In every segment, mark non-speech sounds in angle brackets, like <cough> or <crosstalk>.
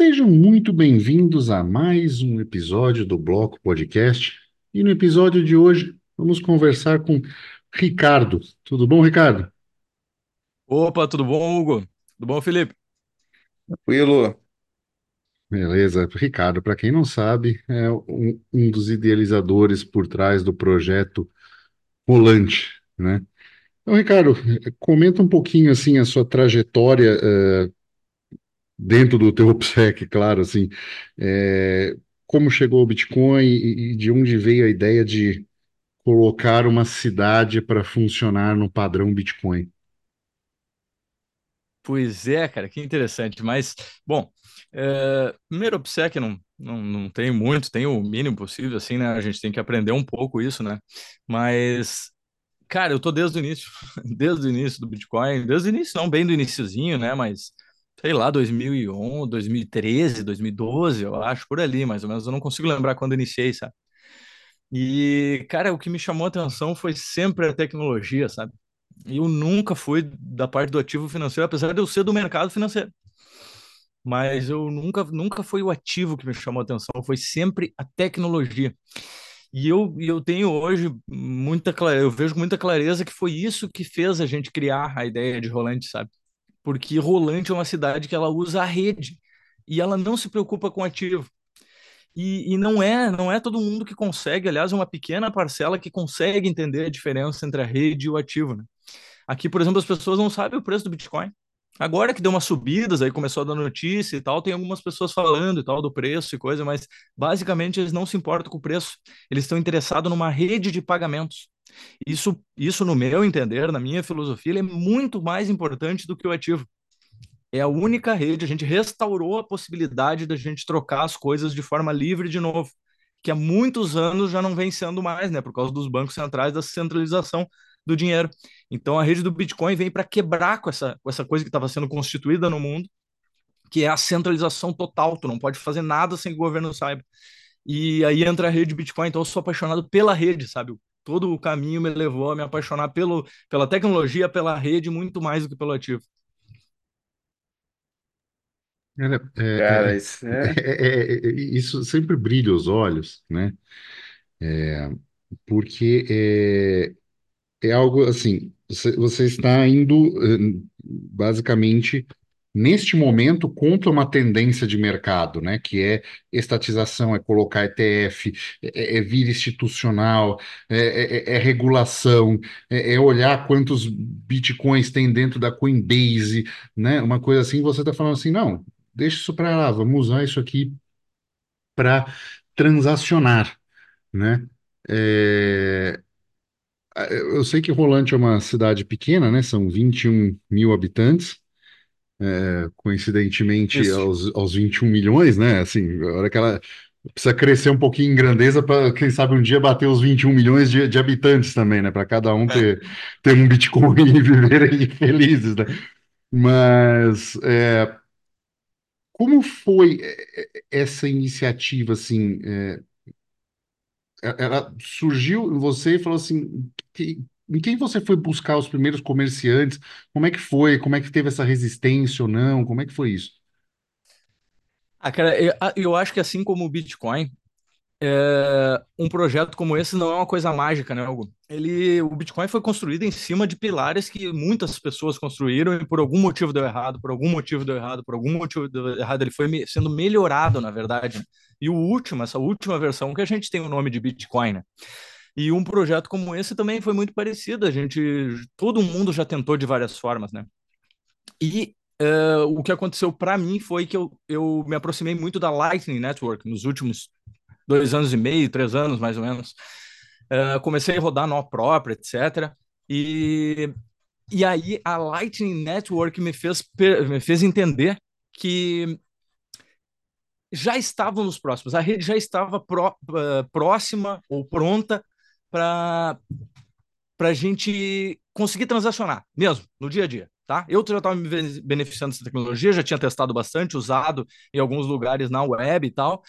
Sejam muito bem-vindos a mais um episódio do Bloco Podcast. E no episódio de hoje vamos conversar com Ricardo. Tudo bom, Ricardo? Opa, tudo bom, Hugo? Tudo bom, Felipe? Tranquilo. Beleza. Ricardo, para quem não sabe, é um, um dos idealizadores por trás do projeto Rolante, né? Então, Ricardo, comenta um pouquinho assim a sua trajetória eh, dentro do teu OPSEC, <laughs> claro, assim, é, como chegou o Bitcoin e, de onde veio a ideia de colocar uma cidade para funcionar no padrão Bitcoin? Pois é, cara, que interessante. Mas, bom, é, primeiro OPSEC não, não, não tem muito, tem o mínimo possível, assim, né? A gente tem que aprender um pouco isso, né? Mas, cara, eu tô desde o início, <laughs> desde o início do Bitcoin, desde o início, não bem do iniciozinho, né? Mas, sei lá, 2011, 2013, 2012, eu acho, por ali, mais ou menos. Eu não consigo lembrar quando iniciei, sabe? E, cara, o que me chamou a atenção foi sempre a tecnologia, sabe? Eu nunca fui da parte do ativo financeiro, apesar de eu ser do mercado financeiro. Mas eu nunca, nunca foi o ativo que me chamou a atenção, foi sempre a tecnologia. E eu, eu tenho hoje muita clareza, eu vejo muita clareza que foi isso que fez a gente criar a ideia de Rolante, sabe? Porque Rolante é uma cidade que ela usa a rede e ela não se preocupa com ativo. E, e não é não é todo mundo que consegue, aliás, uma pequena parcela que consegue entender a diferença entre a rede e o ativo, né? Aqui, por exemplo, as pessoas não sabem o preço do Bitcoin. Agora que deu umas subidas, aí começou a dar notícia e tal, tem algumas pessoas falando e tal do preço e coisa, mas basicamente eles não se importam com o preço. Eles estão interessados numa rede de pagamentos. Isso, isso no meu entender, na minha filosofia, é muito mais importante do que o ativo. É a única rede, a gente restaurou a possibilidade da gente trocar as coisas de forma livre de novo, que há muitos anos já não vem sendo mais, né, por causa dos bancos centrais, da centralização do dinheiro. Então a rede do Bitcoin vem para quebrar com essa, com essa coisa que estava sendo constituída no mundo, que é a centralização total. Tu não pode fazer nada sem que o governo saiba. E aí entra a rede Bitcoin, então eu sou apaixonado pela rede, sabe? Todo o caminho me levou a me apaixonar pelo, pela tecnologia, pela rede, muito mais do que pelo ativo. Cara, é, Cara, é, isso é. é, é, é, isso sempre brilha os olhos, né? Porque é, é algo assim, você, você está indo eh, basicamente neste momento contra uma tendência de mercado, né? Que é estatização, é colocar ETF, é, é vir institucional, é, é- é regulação, é, é olhar quantos bitcoins tem dentro da Coinbase, né? Uma coisa assim, você está falando assim, não, deixa isso para lá, vamos usar isso aqui para transacionar, né? É, eu sei que Rolante é uma cidade pequena, né? São 21 mil habitantes, coincidentemente Isso. aos, aos 21 milhões, né? Assim, a hora que ela precisa crescer um pouquinho em grandeza para, quem sabe, um dia bater os 21 milhões de, de habitantes também, né? Para cada um É. ter, ter um Bitcoin <laughs> e viverem felizes, né? Mas é, como foi é, é, essa iniciativa, assim? é, ela surgiu em você e falou assim, que- em quem você foi buscar os primeiros comerciantes? Como é que foi? Como é que teve essa resistência ou não? Como é que foi isso? Ah, cara, eu, ah, eu acho que assim como o Bitcoin, é, um projeto como esse não é uma coisa mágica, né, Hugo? Ele, o Bitcoin foi construído em cima de pilares que muitas pessoas construíram e por algum motivo deu errado, por algum motivo deu errado, por algum motivo deu errado. Ele foi me- sendo melhorado, na verdade. E o último, essa última versão, que a gente tem o nome de Bitcoin, né? E um projeto como esse também foi muito parecido. A gente, todo mundo já tentou de várias formas, né? E eh, o que aconteceu para mim foi que eu, eu me aproximei muito da Lightning Network nos últimos dois anos e meio, três anos mais ou menos. Eh, comecei a rodar nó próprio, etc. E, e aí a Lightning Network me fez, me fez entender que já estávamos próximos, a rede já estava pró- eh, próxima ou pronta para a gente conseguir transacionar mesmo no dia a dia, tá? Eu já estava me bene- beneficiando dessa tecnologia, já tinha testado bastante, usado em alguns lugares na web e tal,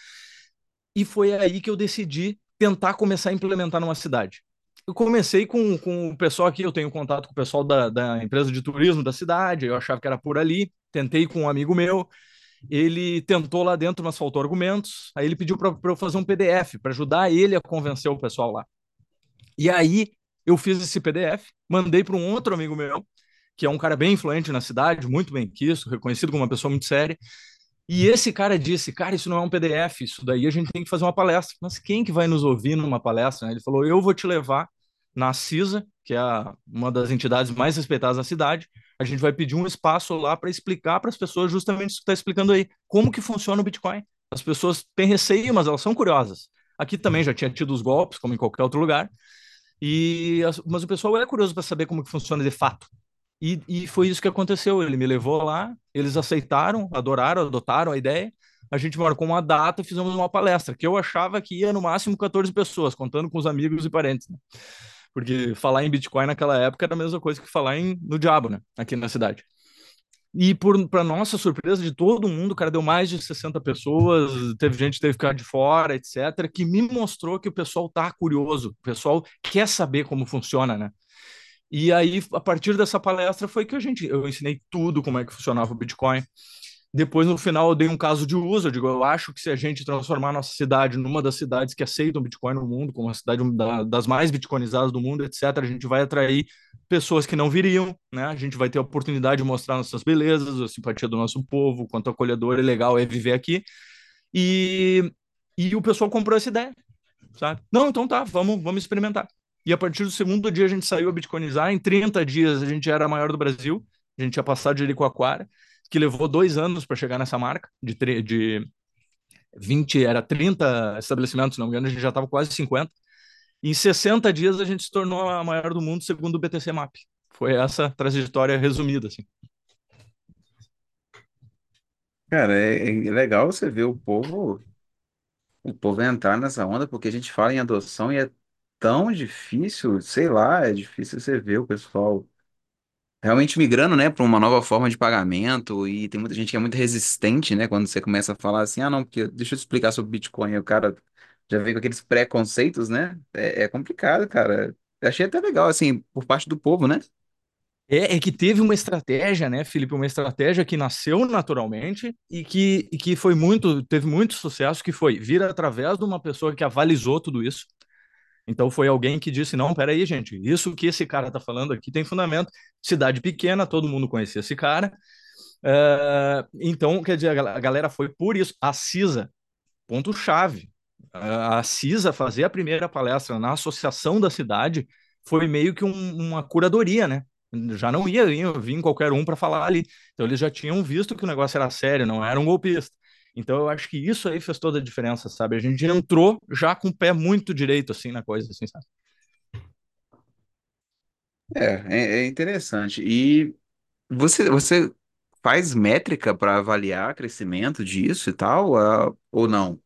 e foi aí que eu decidi tentar começar a implementar numa cidade. Eu comecei com, com o pessoal aqui, eu tenho contato com o pessoal da, da empresa de turismo da cidade, eu achava que era por ali, tentei com um amigo meu, ele tentou lá dentro, mas faltou argumentos. Aí ele pediu para eu fazer um PDF para ajudar ele a convencer o pessoal lá. E aí eu fiz esse PDF, mandei para um outro amigo meu, que é um cara bem influente na cidade, muito bem quisto, reconhecido como uma pessoa muito séria. E esse cara disse, cara, isso não é um PDF, isso daí a gente tem que fazer uma palestra. Mas quem que vai nos ouvir numa palestra? Ele falou, eu vou te levar na CISA, que é uma das entidades mais respeitadas da cidade. A gente vai pedir um espaço lá para explicar para as pessoas justamente isso que está explicando aí, como que funciona o Bitcoin. As pessoas têm receio, mas elas são curiosas. Aqui também já tinha tido os golpes, como em qualquer outro lugar. E mas o pessoal é curioso para saber como que funciona de fato. E, e foi isso que aconteceu. Ele me levou lá, eles aceitaram, adoraram, adotaram a ideia. A gente marcou uma data fizemos uma palestra, que eu achava que ia no máximo 14 pessoas, contando com os amigos e parentes. Né? Porque falar em Bitcoin naquela época era a mesma coisa que falar em, no diabo, né? Aqui na cidade. E para nossa surpresa de todo mundo, cara, deu mais de 60 pessoas, teve gente que teve que ficar de fora, etc, que me mostrou que o pessoal tá curioso, o pessoal quer saber como funciona, né? E aí, a partir dessa palestra foi que a gente, eu ensinei tudo como é que funcionava o Bitcoin. Depois, no final, eu dei um caso de uso. Eu digo, eu acho que se a gente transformar a nossa cidade numa das cidades que aceitam Bitcoin no mundo, como a cidade das mais bitcoinizadas do mundo, etc., a gente vai atrair pessoas que não viriam, né? A gente vai ter a oportunidade de mostrar nossas belezas, a simpatia do nosso povo, quanto acolhedor e legal é viver aqui. E, e o pessoal comprou essa ideia, sabe? Não, então tá, vamos, vamos experimentar. E a partir do segundo dia a gente saiu a bitcoinizar. Em 30 dias a gente era a maior do Brasil. A gente tinha passado de Jericoacoara que levou dois anos para chegar nessa marca, de, de 20, era 30 estabelecimentos, não me engano, a gente já estava quase 50. Em 60 dias a gente se tornou a maior do mundo, segundo o BTC Map. Foi essa trajetória resumida, assim. Cara, é, é legal você ver o povo, o povo entrar nessa onda, porque a gente fala em adoção e é tão difícil, sei lá, é difícil você ver o pessoal realmente migrando, né, para uma nova forma de pagamento e tem muita gente que é muito resistente, né, quando você começa a falar assim, ah, não, porque deixa eu te explicar sobre Bitcoin, o cara já vem com aqueles preconceitos, né? É, é complicado, cara. Eu achei até legal, assim, por parte do povo, né? É, é que teve uma estratégia, né, Felipe? Uma estratégia que nasceu naturalmente e que, e que foi muito, teve muito sucesso, que foi vir através de uma pessoa que avalizou tudo isso, então foi alguém que disse: não, peraí, gente, isso que esse cara está falando aqui tem fundamento. Cidade pequena, todo mundo conhecia esse cara. Uh, então, quer dizer, a galera foi por isso. A CISA, ponto-chave. A CISA fazer a primeira palestra na associação da cidade foi meio que um, uma curadoria, né? Já não ia vir qualquer um para falar ali. Então, eles já tinham visto que o negócio era sério, não era um golpista. Então eu acho que isso aí fez toda a diferença, sabe? A gente entrou já com o pé muito direito, assim, na coisa, assim, sabe? É, é, é interessante. E você, você faz métrica para avaliar crescimento disso e tal, ou não?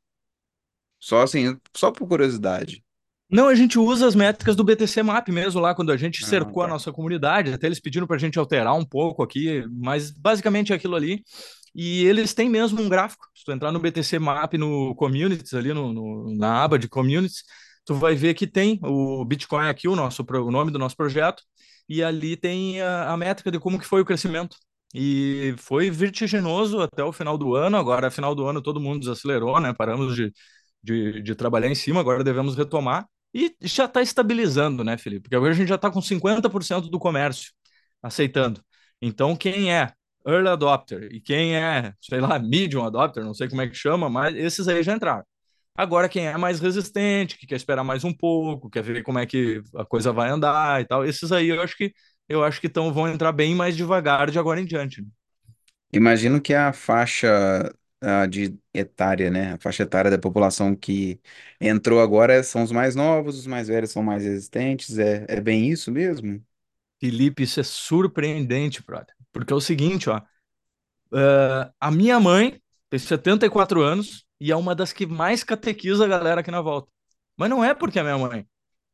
Só assim, só por curiosidade. Não, a gente usa as métricas do BTC Map mesmo lá, quando a gente Ah, cercou a tá. nossa comunidade, até eles pediram para a gente alterar um pouco aqui, mas basicamente é aquilo ali. E eles têm mesmo um gráfico. Se tu entrar no BTC Map, no Communities, ali no, no- na aba de Communities, tu vai ver que tem o Bitcoin aqui, o nosso, o nome do nosso projeto, e ali tem a, a métrica de como que foi o crescimento. E foi vertiginoso até o final do ano. Agora, final do ano, todo mundo desacelerou, né? Paramos de, de, de trabalhar em cima, agora devemos retomar. E já está estabilizando, né, Felipe? Porque agora a gente já está com 50% do comércio aceitando. Então, quem é early adopter e quem é, sei lá, medium adopter, não sei como é que chama, mas esses aí já entraram. Agora, quem é mais resistente, que quer esperar mais um pouco, quer ver como é que a coisa vai andar e tal, esses aí eu acho que eu acho que tão, vão entrar bem mais devagar de agora em diante. né? Imagino que a faixa ah, de etária, né? A faixa etária da população que entrou agora são os mais novos, os mais velhos são mais resistentes. É, é bem isso mesmo? Felipe, isso é surpreendente, brother. Porque é o seguinte, ó, eh, a minha mãe tem 74 anos e é uma das que mais catequiza a galera aqui na volta. Mas não é porque é minha mãe.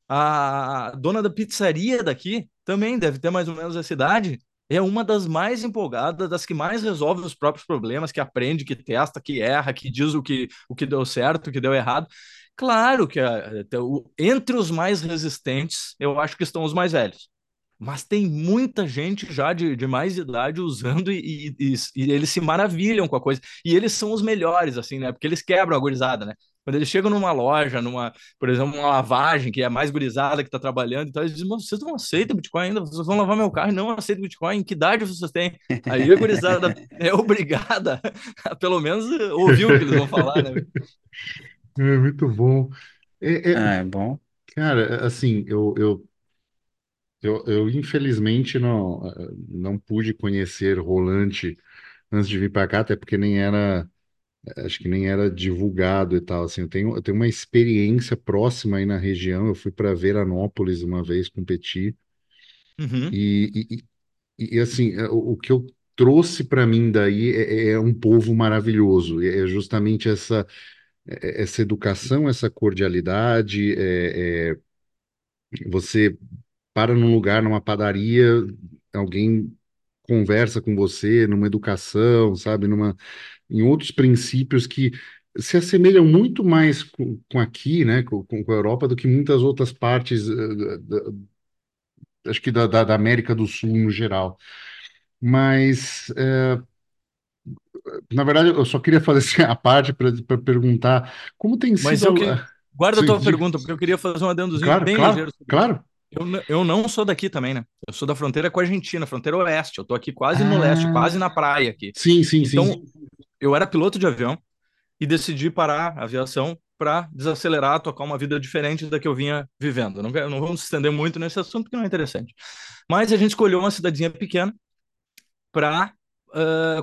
A dona da pizzaria daqui também deve ter mais ou menos essa idade. É uma das mais empolgadas, das que mais resolve os próprios problemas, que aprende, que testa, que erra, que diz o que, o que deu certo, o que deu errado. Claro que eh, entre os mais resistentes, eu acho que estão os mais velhos. Mas tem muita gente já de, de mais idade usando e, e, e, eles se maravilham com a coisa. E eles são os melhores, assim, né? Porque eles quebram a gurizada, né? Quando eles chegam numa loja, numa, por exemplo, uma lavagem, que é mais gurizada que está trabalhando, então eles dizem, vocês não aceitam Bitcoin ainda? Vocês vão lavar meu carro e não aceitam Bitcoin? Que idade vocês têm? Aí a gurizada <laughs> é obrigada <laughs> a pelo menos ouvir o que eles vão falar, né? <laughs> É muito bom. É, é, Ah, é bom. cara, assim, eu, eu, eu, eu infelizmente não, não pude conhecer Rolante antes de vir para cá, até porque nem era, acho que nem era divulgado e tal. Assim, eu tenho, eu tenho uma experiência próxima aí na região. Eu fui para Veranópolis uma vez competir Uhum. e, e, e, assim, é, o, o que eu trouxe para mim daí é, é um povo maravilhoso. É justamente essa é- essa educação, essa cordialidade, é, é, você para num lugar, numa padaria, alguém conversa com você, numa educação, sabe, numa, em outros princípios que se assemelham muito mais com, com aqui, né, com, com a Europa, do que muitas outras partes, eh, da- acho que da, da, da América do Sul no geral. Mas, eh, na verdade, eu só queria fazer assim, <laughs> a parte para perguntar como tem Mas sido eu que guarda a tua diga. pergunta, porque eu queria fazer um adendozinho Claro, bem claro, ligeiro sobre claro. Eu, eu não sou daqui também, né? Eu sou da fronteira com a Argentina, fronteira oeste. Eu tô aqui quase no leste, Ah, quase na praia aqui. sim, sim, sim. Então, eu era piloto de avião e decidi parar a aviação para desacelerar, tocar uma vida diferente da que eu vinha vivendo. Não, não vamos se estender muito nesse assunto, porque não é interessante. Mas a gente escolheu uma cidadezinha pequena para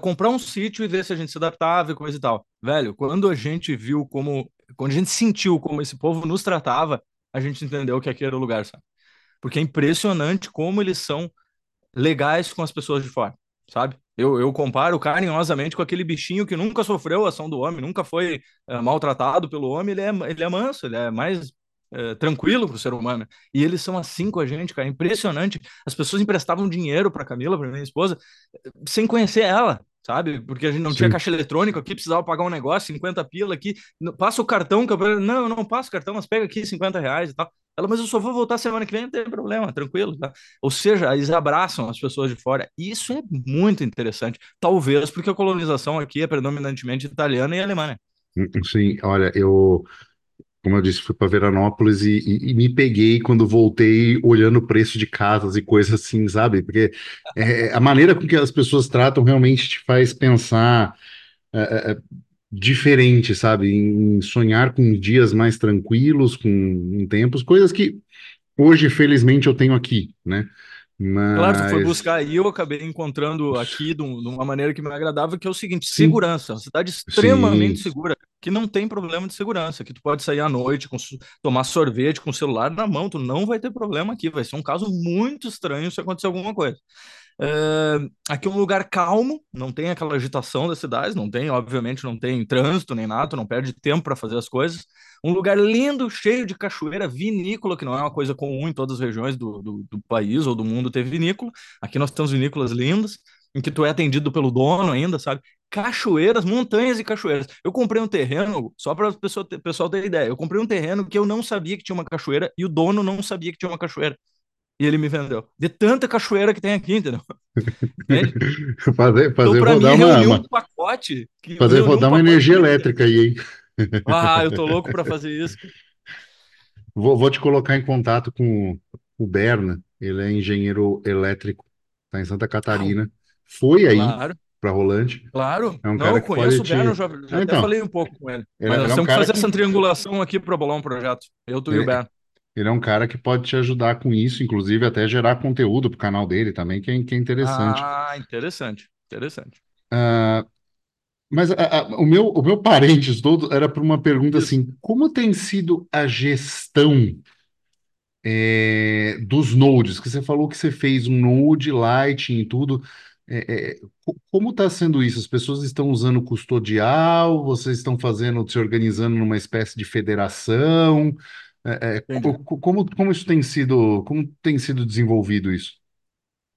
comprar um sítio e ver se a gente se adaptava e coisa e tal. Velho, quando a gente viu como, quando a gente sentiu como esse povo nos tratava, a gente entendeu que aqui era o lugar, sabe? Porque é impressionante como eles são legais com as pessoas de fora, sabe? Eu, eu comparo carinhosamente com aquele bichinho que nunca sofreu a ação do homem, nunca foi eh, maltratado pelo homem, ele é, ele é manso, ele é mais eh, tranquilo para o ser humano. E eles são assim com a gente, cara, é impressionante. As pessoas emprestavam dinheiro para Camila, para minha esposa, eh, sem conhecer ela. Sabe? Porque a gente não tinha Sim. caixa eletrônico aqui, precisava pagar um negócio, 50 pila aqui. Passa o cartão, que eu... não, eu não passo cartão, mas pega aqui 50 reais e tal. Ela, mas eu só vou voltar semana que vem, não tem problema, tranquilo, tá? Ou seja, eles abraçam as pessoas de fora. Isso é muito interessante. Talvez porque a colonização aqui é predominantemente italiana e alemã, né? Sim, olha, eu, como eu disse, fui para Veranópolis e, e- e me peguei quando voltei olhando o preço de casas e coisas assim, sabe? Porque é, a maneira com que as pessoas tratam realmente te faz pensar é, é, é, diferente, sabe? Em sonhar com dias mais tranquilos, com tempos, coisas que hoje, felizmente, eu tenho aqui, né? Claro, tu foi buscar e eu acabei encontrando aqui de, um- uma maneira que me agradava, que é o seguinte, sim, segurança, uma cidade extremamente sim, segura, que não tem problema de segurança, que tu pode sair à noite, com, tomar sorvete com o celular na mão, tu não vai ter problema aqui, vai ser um caso muito estranho se acontecer alguma coisa. É, aqui é um lugar calmo, não tem aquela agitação das cidades, não tem, obviamente, não tem trânsito nem nada, tu não perde tempo para fazer as coisas. Um lugar lindo, cheio de cachoeira, vinícola, que não é uma coisa comum em todas as regiões do, do, do país ou do mundo ter vinícola. Aqui nós temos vinícolas lindas, em que tu é atendido pelo dono ainda, sabe? Cachoeiras, montanhas e cachoeiras. Eu comprei um terreno, só para o pessoal, ter- pessoal ter ideia, eu comprei um terreno que eu não sabia que tinha uma cachoeira e o dono não sabia que tinha uma cachoeira. E ele me vendeu. De tanta cachoeira que tem aqui, entendeu? <laughs> Entende? fazer, Então, fazer para mim, rodar uma, um pacote. Fazer um rodar uma energia elétrica aí, hein? Ah, eu tô louco para fazer isso. Vou, vou te colocar em contato com o Berna, ele é engenheiro elétrico, está em Santa Catarina. Foi aí claro, para Rolante. claro. É um Não, cara eu conheço o te. já, já Ah, até então, falei um pouco com ele. ele, Mas é nós ele é um temos que fazer que essa triangulação aqui para bolar um projeto. Eu, tu e o ele, Berno. ele é um cara que pode te ajudar com isso, inclusive até gerar conteúdo para o canal dele também, que é, que é interessante. Ah, interessante, interessante. Ah, mas a- a- o meu, o meu parênteses todo era para uma pergunta assim: como tem sido a gestão é, dos nodes, que você falou que você fez um node, Lightning e tudo. É, é, co- como está sendo isso? As pessoas estão usando custodial? Vocês estão fazendo, se organizando numa espécie de federação? É, é, co- como, como isso tem sido, como tem sido desenvolvido isso?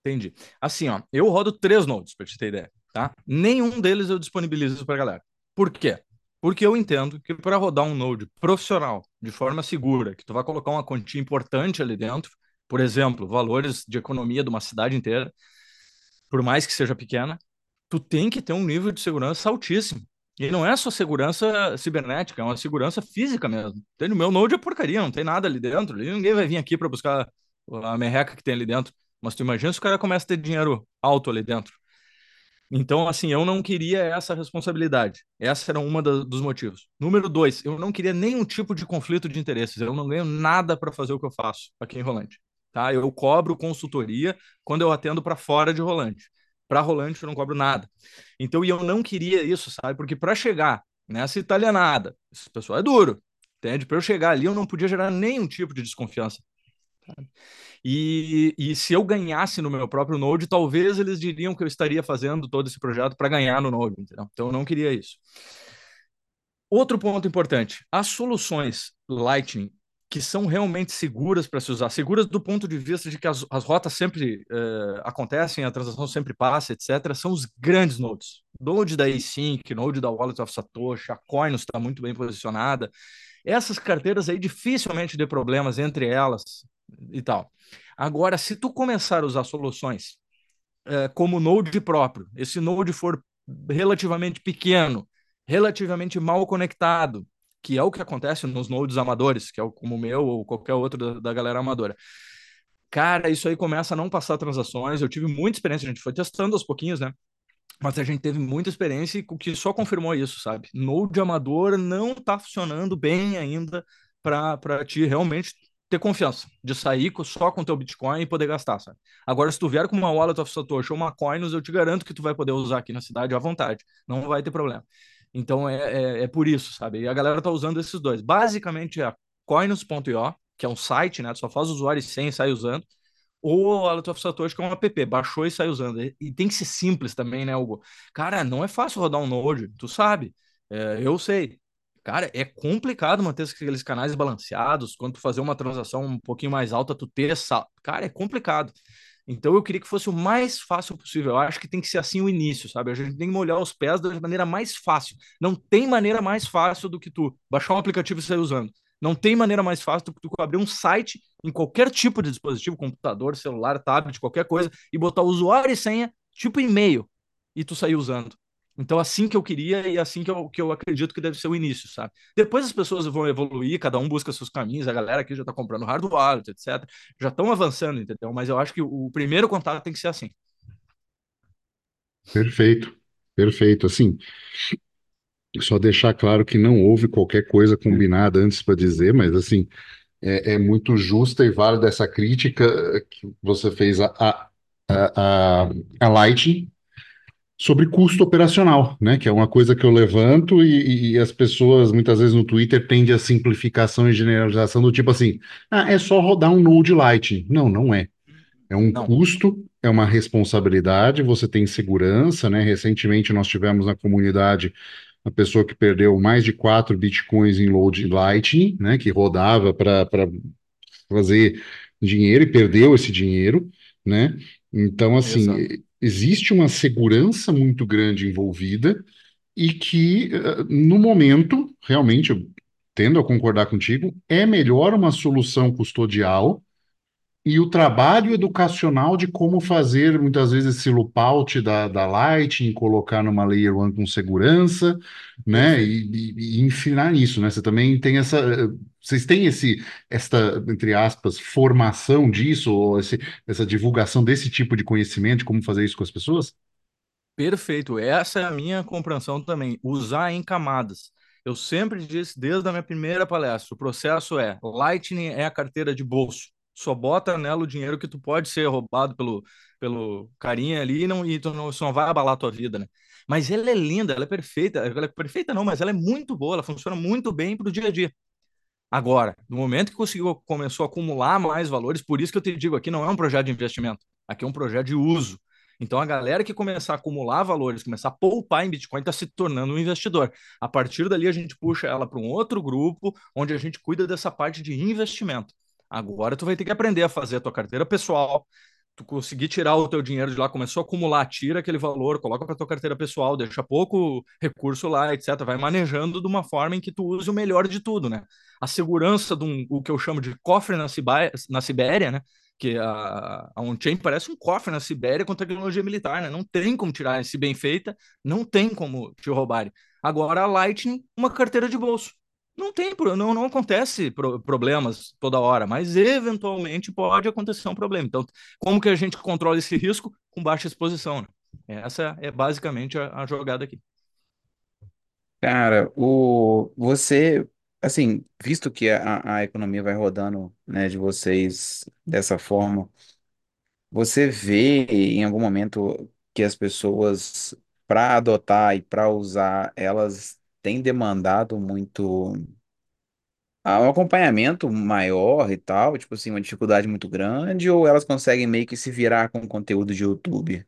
entendi. Assim, ó, eu rodo três nodes, para te ter ideia, tá? Nenhum deles eu disponibilizo para galera. Por quê? Porque eu entendo que para rodar um node profissional, de forma segura, que tu vai colocar uma quantia importante ali dentro, Por exemplo, valores de economia de uma cidade inteira, por mais que seja pequena, tu tem que ter um nível de segurança altíssimo. E não é só segurança cibernética, é uma segurança física mesmo. Tem no meu Node é porcaria, não tem nada ali dentro. Ninguém vai vir aqui para buscar a merreca que tem ali dentro. Mas tu imagina se o cara começa a ter dinheiro alto ali dentro. Então, assim, eu não queria essa responsabilidade. Essa era uma da, dos motivos. Número dois, eu não queria nenhum tipo de conflito de interesses. Eu não ganho nada para fazer o que eu faço aqui em Rolante. Tá? Eu cobro consultoria quando eu atendo para fora de Rolante. Para Rolante eu não cobro nada. Então, e eu não queria isso, sabe? Porque para chegar nessa italianada, esse pessoal é duro, entende? Para eu chegar ali, eu não podia gerar nenhum tipo de desconfiança. E, e se eu ganhasse no meu próprio Node, talvez eles diriam que eu estaria fazendo todo esse projeto para ganhar no Node, entendeu? Então eu não queria isso. Outro ponto importante: as soluções Lightning que são realmente seguras para se usar, seguras do ponto de vista de que as, as rotas sempre uh, acontecem, a transação sempre passa, etc., são os grandes nodes. Node da Async, Node da Wallet of Satoshi, a Coinus está muito bem posicionada. Essas carteiras aí dificilmente dê problemas entre elas e tal. Agora, se tu começar a usar soluções é, como Node próprio, esse Node for relativamente pequeno, relativamente mal conectado, que é o que acontece nos nodes amadores, que é o, como o meu ou qualquer outro da, da galera amadora. Cara, isso aí começa a não passar transações. Eu tive muita experiência, a gente foi testando aos pouquinhos, né? Mas a gente teve muita experiência e que só confirmou isso, sabe? Node amador não tá funcionando bem ainda para te realmente ter confiança de sair só com teu Bitcoin e poder gastar, sabe? Agora, se tu vier com uma Wallet of Satoshi ou uma Coinus, eu te garanto que tu vai poder usar aqui na cidade à vontade. Não vai ter problema. Então, é, é, é por isso, sabe? E a galera tá usando esses dois. Basicamente, é a Coinus.io, que é um site, né? Tu só faz usuário e e sai usando. Ou a Wallet of Satoshi, que é um app. Baixou e sai usando. E tem que ser simples também, né, Hugo? Cara, não é fácil rodar um Node, tu sabe. É, eu sei. Cara, é complicado manter aqueles canais balanceados. Quando tu fazer uma transação um pouquinho mais alta, tu ter essa. Cara, é complicado. Então eu queria que fosse o mais fácil possível. Eu acho que tem que ser assim o início, sabe? A gente tem que molhar os pés da maneira mais fácil. Não tem maneira mais fácil do que tu baixar um aplicativo e sair usando. Não tem maneira mais fácil do que tu abrir um site em qualquer tipo de dispositivo, computador, celular, tablet, qualquer coisa, e botar usuário e senha, tipo e-mail, e tu sair usando. Então, assim que eu queria e assim que eu, que eu acredito que deve ser o início, sabe? Depois as pessoas vão evoluir, cada um busca seus caminhos, a galera aqui já está comprando hardware, etc. Já estão avançando, entendeu? Mas eu acho que o primeiro contato tem que ser assim. Perfeito, perfeito. Assim, só deixar claro que não houve qualquer coisa combinada antes para dizer, mas assim, é, é, muito justa e válida essa crítica que você fez a, a, a, a Lightning, sobre custo operacional, né? Que é uma coisa que eu levanto e, e, as pessoas muitas vezes no Twitter tendem a simplificação e generalização do tipo assim, ah, é só rodar um Node Lite. Não, não é. É um não. custo, é uma responsabilidade, você tem segurança, né? Recentemente nós tivemos na comunidade uma pessoa que perdeu mais de 4 bitcoins em load Lightning, né? Que rodava para fazer dinheiro e perdeu esse dinheiro, né? Então, assim, Exato existe uma segurança muito grande envolvida e que, eh, no momento, realmente, tendo a concordar contigo, é melhor uma solução custodial e o trabalho educacional de como fazer, muitas vezes, esse loopout da, da Lightning, colocar numa Layer 1 com segurança, né? E, e, e ensinar isso, né? Você também tem essa. Vocês têm esse, esta, entre aspas, formação disso, ou esse, essa divulgação desse tipo de conhecimento, de como fazer isso com as pessoas? Perfeito. Essa é a minha compreensão também. Usar em camadas. Eu sempre disse, desde a minha primeira palestra, o processo é Lightning é a carteira de bolso só bota nela o dinheiro que tu pode ser roubado pelo, pelo carinha ali e, não, e tu não, isso não vai abalar a tua vida, né? Mas ela é linda, ela é perfeita. Ela é perfeita não, mas ela é muito boa, ela funciona muito bem para o dia a dia. Agora, no momento que conseguiu, começou a acumular mais valores, por isso que eu te digo, aqui não é um projeto de investimento, aqui é um projeto de uso. Então, a galera que começar a acumular valores, começar a poupar em Bitcoin, está se tornando um investidor. A partir dali, a gente puxa ela para um outro grupo, onde a gente cuida dessa parte de investimento. Agora tu vai ter que aprender a fazer a tua carteira pessoal, tu conseguir tirar o teu dinheiro de lá, começou a acumular, tira aquele valor, coloca para tua carteira pessoal, deixa pouco recurso lá, etc. Vai manejando de uma forma em que tu use o melhor de tudo, né? A segurança de um, o que eu chamo de cofre na, Sibéria, na Sibéria, né? que a, a on-chain parece um cofre na Sibéria com tecnologia militar, né? Não tem como tirar, se bem feita, não tem como te roubarem. Agora a Lightning, uma carteira de bolso. Não tem, não, não acontece problemas toda hora, mas eventualmente pode acontecer um problema. Então, como que a gente controla esse risco? Com baixa exposição, né? Essa é basicamente a, a jogada aqui. Cara, o, você, assim, visto que a, a economia vai rodando, né, de vocês dessa forma, você vê em algum momento que as pessoas, para adotar e para usar, elas têm demandado muito ah, um acompanhamento maior e tal, tipo assim, uma dificuldade muito grande, ou elas conseguem meio que se virar com conteúdo de YouTube?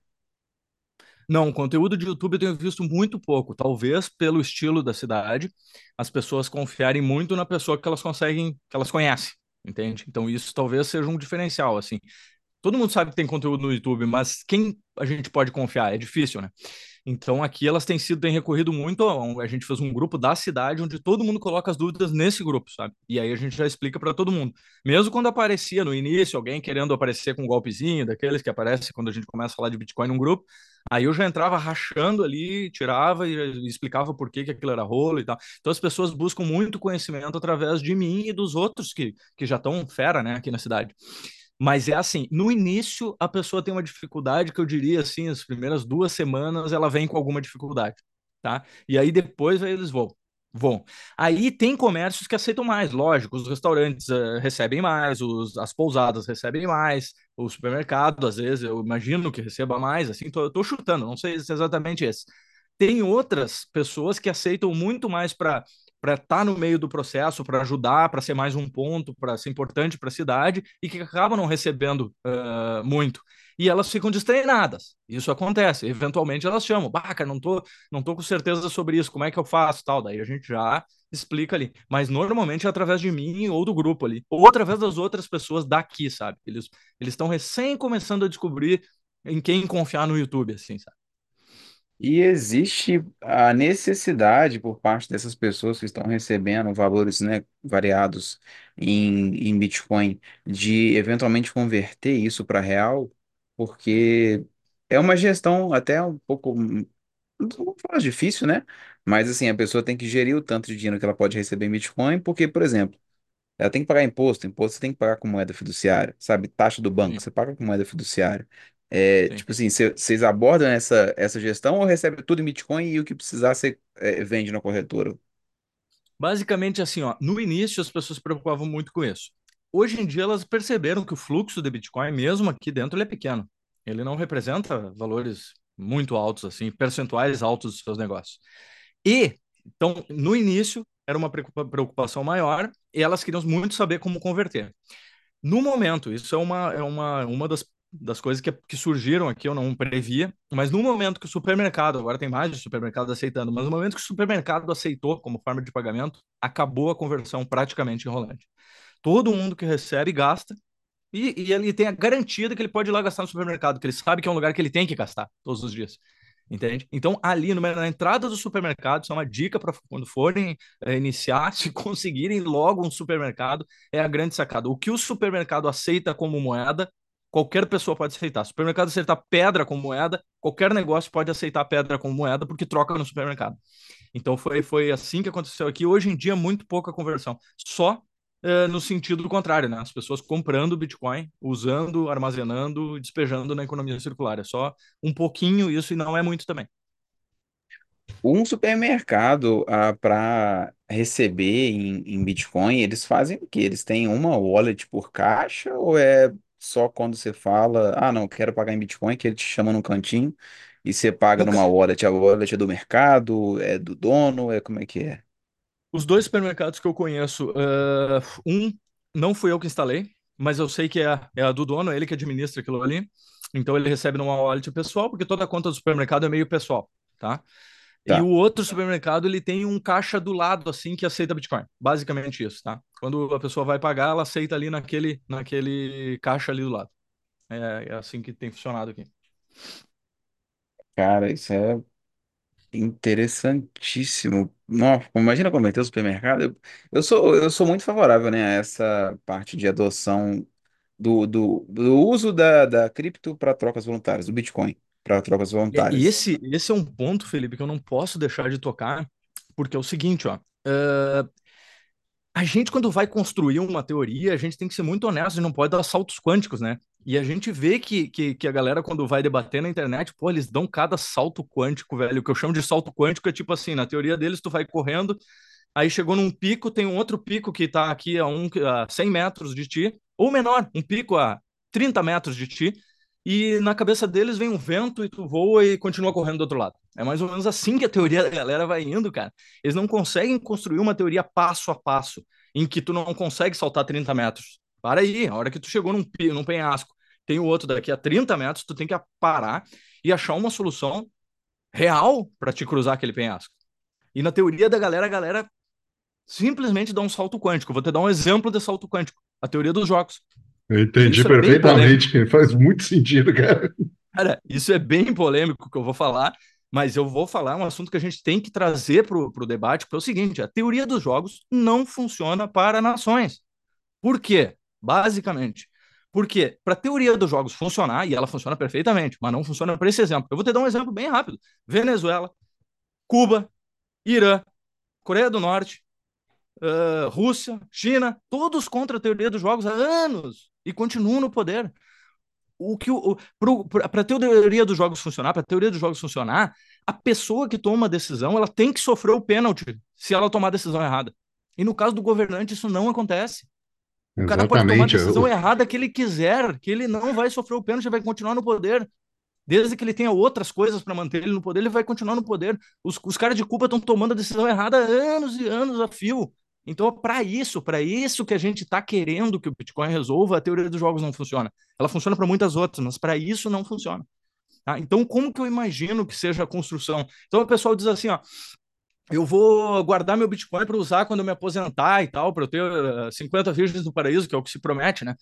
Não, conteúdo de YouTube eu tenho visto muito pouco. Talvez pelo estilo da cidade, as pessoas confiarem muito na pessoa que elas conseguem, que elas conhecem, entende? Então isso talvez seja um diferencial, assim. Todo mundo sabe que tem conteúdo no YouTube, mas quem a gente pode confiar? É difícil, né? Então aqui elas têm sido, têm recorrido muito. A, gente fez um grupo da cidade onde todo mundo coloca as dúvidas nesse grupo, sabe? E aí a gente já explica para todo mundo. Mesmo quando aparecia no início alguém querendo aparecer com um golpezinho, daqueles que aparecem quando a gente começa a falar de Bitcoin num grupo, aí eu já entrava rachando ali, tirava e, e explicava por que, que aquilo era rolo e tal. Então as pessoas buscam muito conhecimento através de mim e dos outros que, que já estão fera, né, aqui na cidade. Mas é assim, no início a pessoa tem uma dificuldade que eu diria assim, as primeiras duas semanas ela vem com alguma dificuldade, tá? E aí depois aí eles vão. Vão. Aí tem comércios que aceitam mais, lógico, os restaurantes uh, recebem mais, os, as pousadas recebem mais, o supermercado, às vezes, eu imagino que receba mais, assim, tô, tô chutando, não sei se é exatamente esse. Tem outras pessoas que aceitam muito mais para para estar tá no meio do processo, para ajudar, para ser mais um ponto, para ser importante para a cidade e que acabam não recebendo uh, muito. E elas ficam destreinadas. Isso acontece. Eventualmente elas chamam, baca, não tô, não tô com certeza sobre isso, como é que eu faço, tal. Daí a gente já explica ali. Mas normalmente é através de mim ou do grupo ali, ou através das outras pessoas daqui, sabe? Eles estão recém começando a descobrir em quem confiar no YouTube, assim, sabe? E existe a necessidade por parte dessas pessoas que estão recebendo valores, né, variados em, em Bitcoin de eventualmente converter isso para real, porque é uma gestão até um pouco, não vou falar difícil, né? Mas assim, a pessoa tem que gerir o tanto de dinheiro que ela pode receber em Bitcoin, porque, por exemplo, ela tem que pagar imposto, imposto você tem que pagar com moeda fiduciária, sabe? Taxa do banco, você paga com moeda fiduciária. É, sim. tipo assim, vocês abordam essa, essa gestão ou recebe tudo em Bitcoin e o que precisar você é, vende na corretora? Basicamente assim, ó, no início as pessoas se preocupavam muito com isso. Hoje em dia elas perceberam que o fluxo de Bitcoin, mesmo aqui dentro, ele é pequeno. Ele não representa valores muito altos, assim, percentuais altos dos seus negócios. E, então, no início, era uma preocupação maior e elas queriam muito saber como converter. No momento, isso é uma, é uma, uma das, das coisas que, que surgiram aqui, eu não previa, mas no momento que o supermercado, agora tem mais de supermercado aceitando, mas no momento que o supermercado aceitou como forma de pagamento, acabou a conversão praticamente enrolante. Todo mundo que recebe gasta, e, e ele tem a garantia de que ele pode ir lá gastar no supermercado, que ele sabe que é um lugar que ele tem que gastar todos os dias. Entende? Então, ali no, na entrada do supermercado, isso é uma dica para quando forem é, iniciar, <laughs> se conseguirem logo um supermercado, é a grande sacada. O que o supermercado aceita como moeda, qualquer pessoa pode aceitar. supermercado aceita pedra como moeda, qualquer negócio pode aceitar pedra como moeda, porque troca no supermercado. Então, foi, foi assim que aconteceu aqui. Hoje em dia, muito pouca conversão. Só é, no sentido contrário, né? As pessoas comprando Bitcoin, usando, armazenando, despejando na economia circular. É só um pouquinho isso e não é muito também. Um supermercado ah, para receber em, em Bitcoin, eles fazem o quê? Eles têm uma wallet por caixa ou é só quando você fala, ah, não, quero pagar em Bitcoin, que ele te chama num cantinho e você paga numa wallet? A wallet é do mercado, é do dono, é como é que é? Os dois supermercados que eu conheço, eh, um não fui eu que instalei, mas eu sei que é, a- é a do dono, é ele que administra aquilo ali. Então ele recebe numa wallet pessoal, porque toda a conta do supermercado é meio pessoal, tá? E o Tá. outro supermercado, ele tem um caixa do lado, assim, que aceita Bitcoin. Basicamente isso, tá? Quando a pessoa vai pagar, ela aceita ali naquele, naquele caixa ali do lado. É, é assim que tem funcionado aqui. Cara, isso é Interessantíssimo. Nossa, imagina converter o supermercado. Eu, eu sou, eu sou muito favorável, né, a essa parte de adoção do, do, do uso da, da cripto para trocas voluntárias, do Bitcoin para trocas E e voluntárias. esse, esse é um ponto, Felipe, que eu não posso deixar de tocar, porque é o seguinte, ó. eh, a gente, quando vai construir uma teoria, a gente tem que ser muito honesto e não pode dar saltos quânticos, né? E a gente vê que, que, que a galera, quando vai debater na internet, pô, eles dão cada salto quântico, velho. O que eu chamo de salto quântico é tipo assim, na teoria deles, tu vai correndo, aí chegou num pico, tem um outro pico que tá aqui a, um, a 100 metros de ti, ou menor, um pico a 30 metros de ti, e na cabeça deles vem um vento e tu voa e continua correndo do outro lado. É mais ou menos assim que a teoria da galera vai indo, cara. Eles não conseguem construir uma teoria passo a passo, em que tu não consegue saltar 30 metros. Para aí, a hora que tu chegou num, num penhasco, tem o outro daqui a 30 metros, tu tem que parar e achar uma solução real para te cruzar aquele penhasco. E na teoria da galera, a galera simplesmente dá um salto quântico. Vou te dar um exemplo de salto quântico. A teoria dos jogos. Eu entendi Isso é perfeitamente, faz muito sentido, cara. Cara, isso é bem polêmico que eu vou falar, mas eu vou falar um assunto que a gente tem que trazer para o debate, que é o seguinte: a teoria dos jogos não funciona para nações. Por quê? Basicamente. Porque para a teoria dos jogos funcionar, e ela funciona perfeitamente, mas não funciona para esse exemplo. Eu vou te dar um exemplo bem rápido: Venezuela, Cuba, Irã, Coreia do Norte, uh, Rússia, China, todos contra a teoria dos jogos há anos e continuam no poder o que para a teoria dos jogos funcionar, para a teoria dos jogos funcionar, a pessoa que toma a decisão, ela tem que sofrer o pênalti se ela tomar a decisão errada. E no caso do governante isso não acontece. O cara pode tomar a Exatamente. decisão Eu- errada que ele quiser, que ele não vai sofrer o pênalti, vai continuar no poder. Desde que ele tenha outras coisas para manter ele no poder, ele vai continuar no poder. Os, os caras de Cuba estão tomando a decisão errada há anos e anos a fio. Então, para isso, para isso que a gente está querendo que o Bitcoin resolva, a teoria dos jogos não funciona. Ela funciona para muitas outras, mas para isso não funciona. tá? Então, como que eu imagino que seja a construção? Então, o pessoal diz assim, ó, eu vou guardar meu Bitcoin para usar quando eu me aposentar e tal, para eu ter eh, 50 virgens no paraíso, que é o que se promete, né?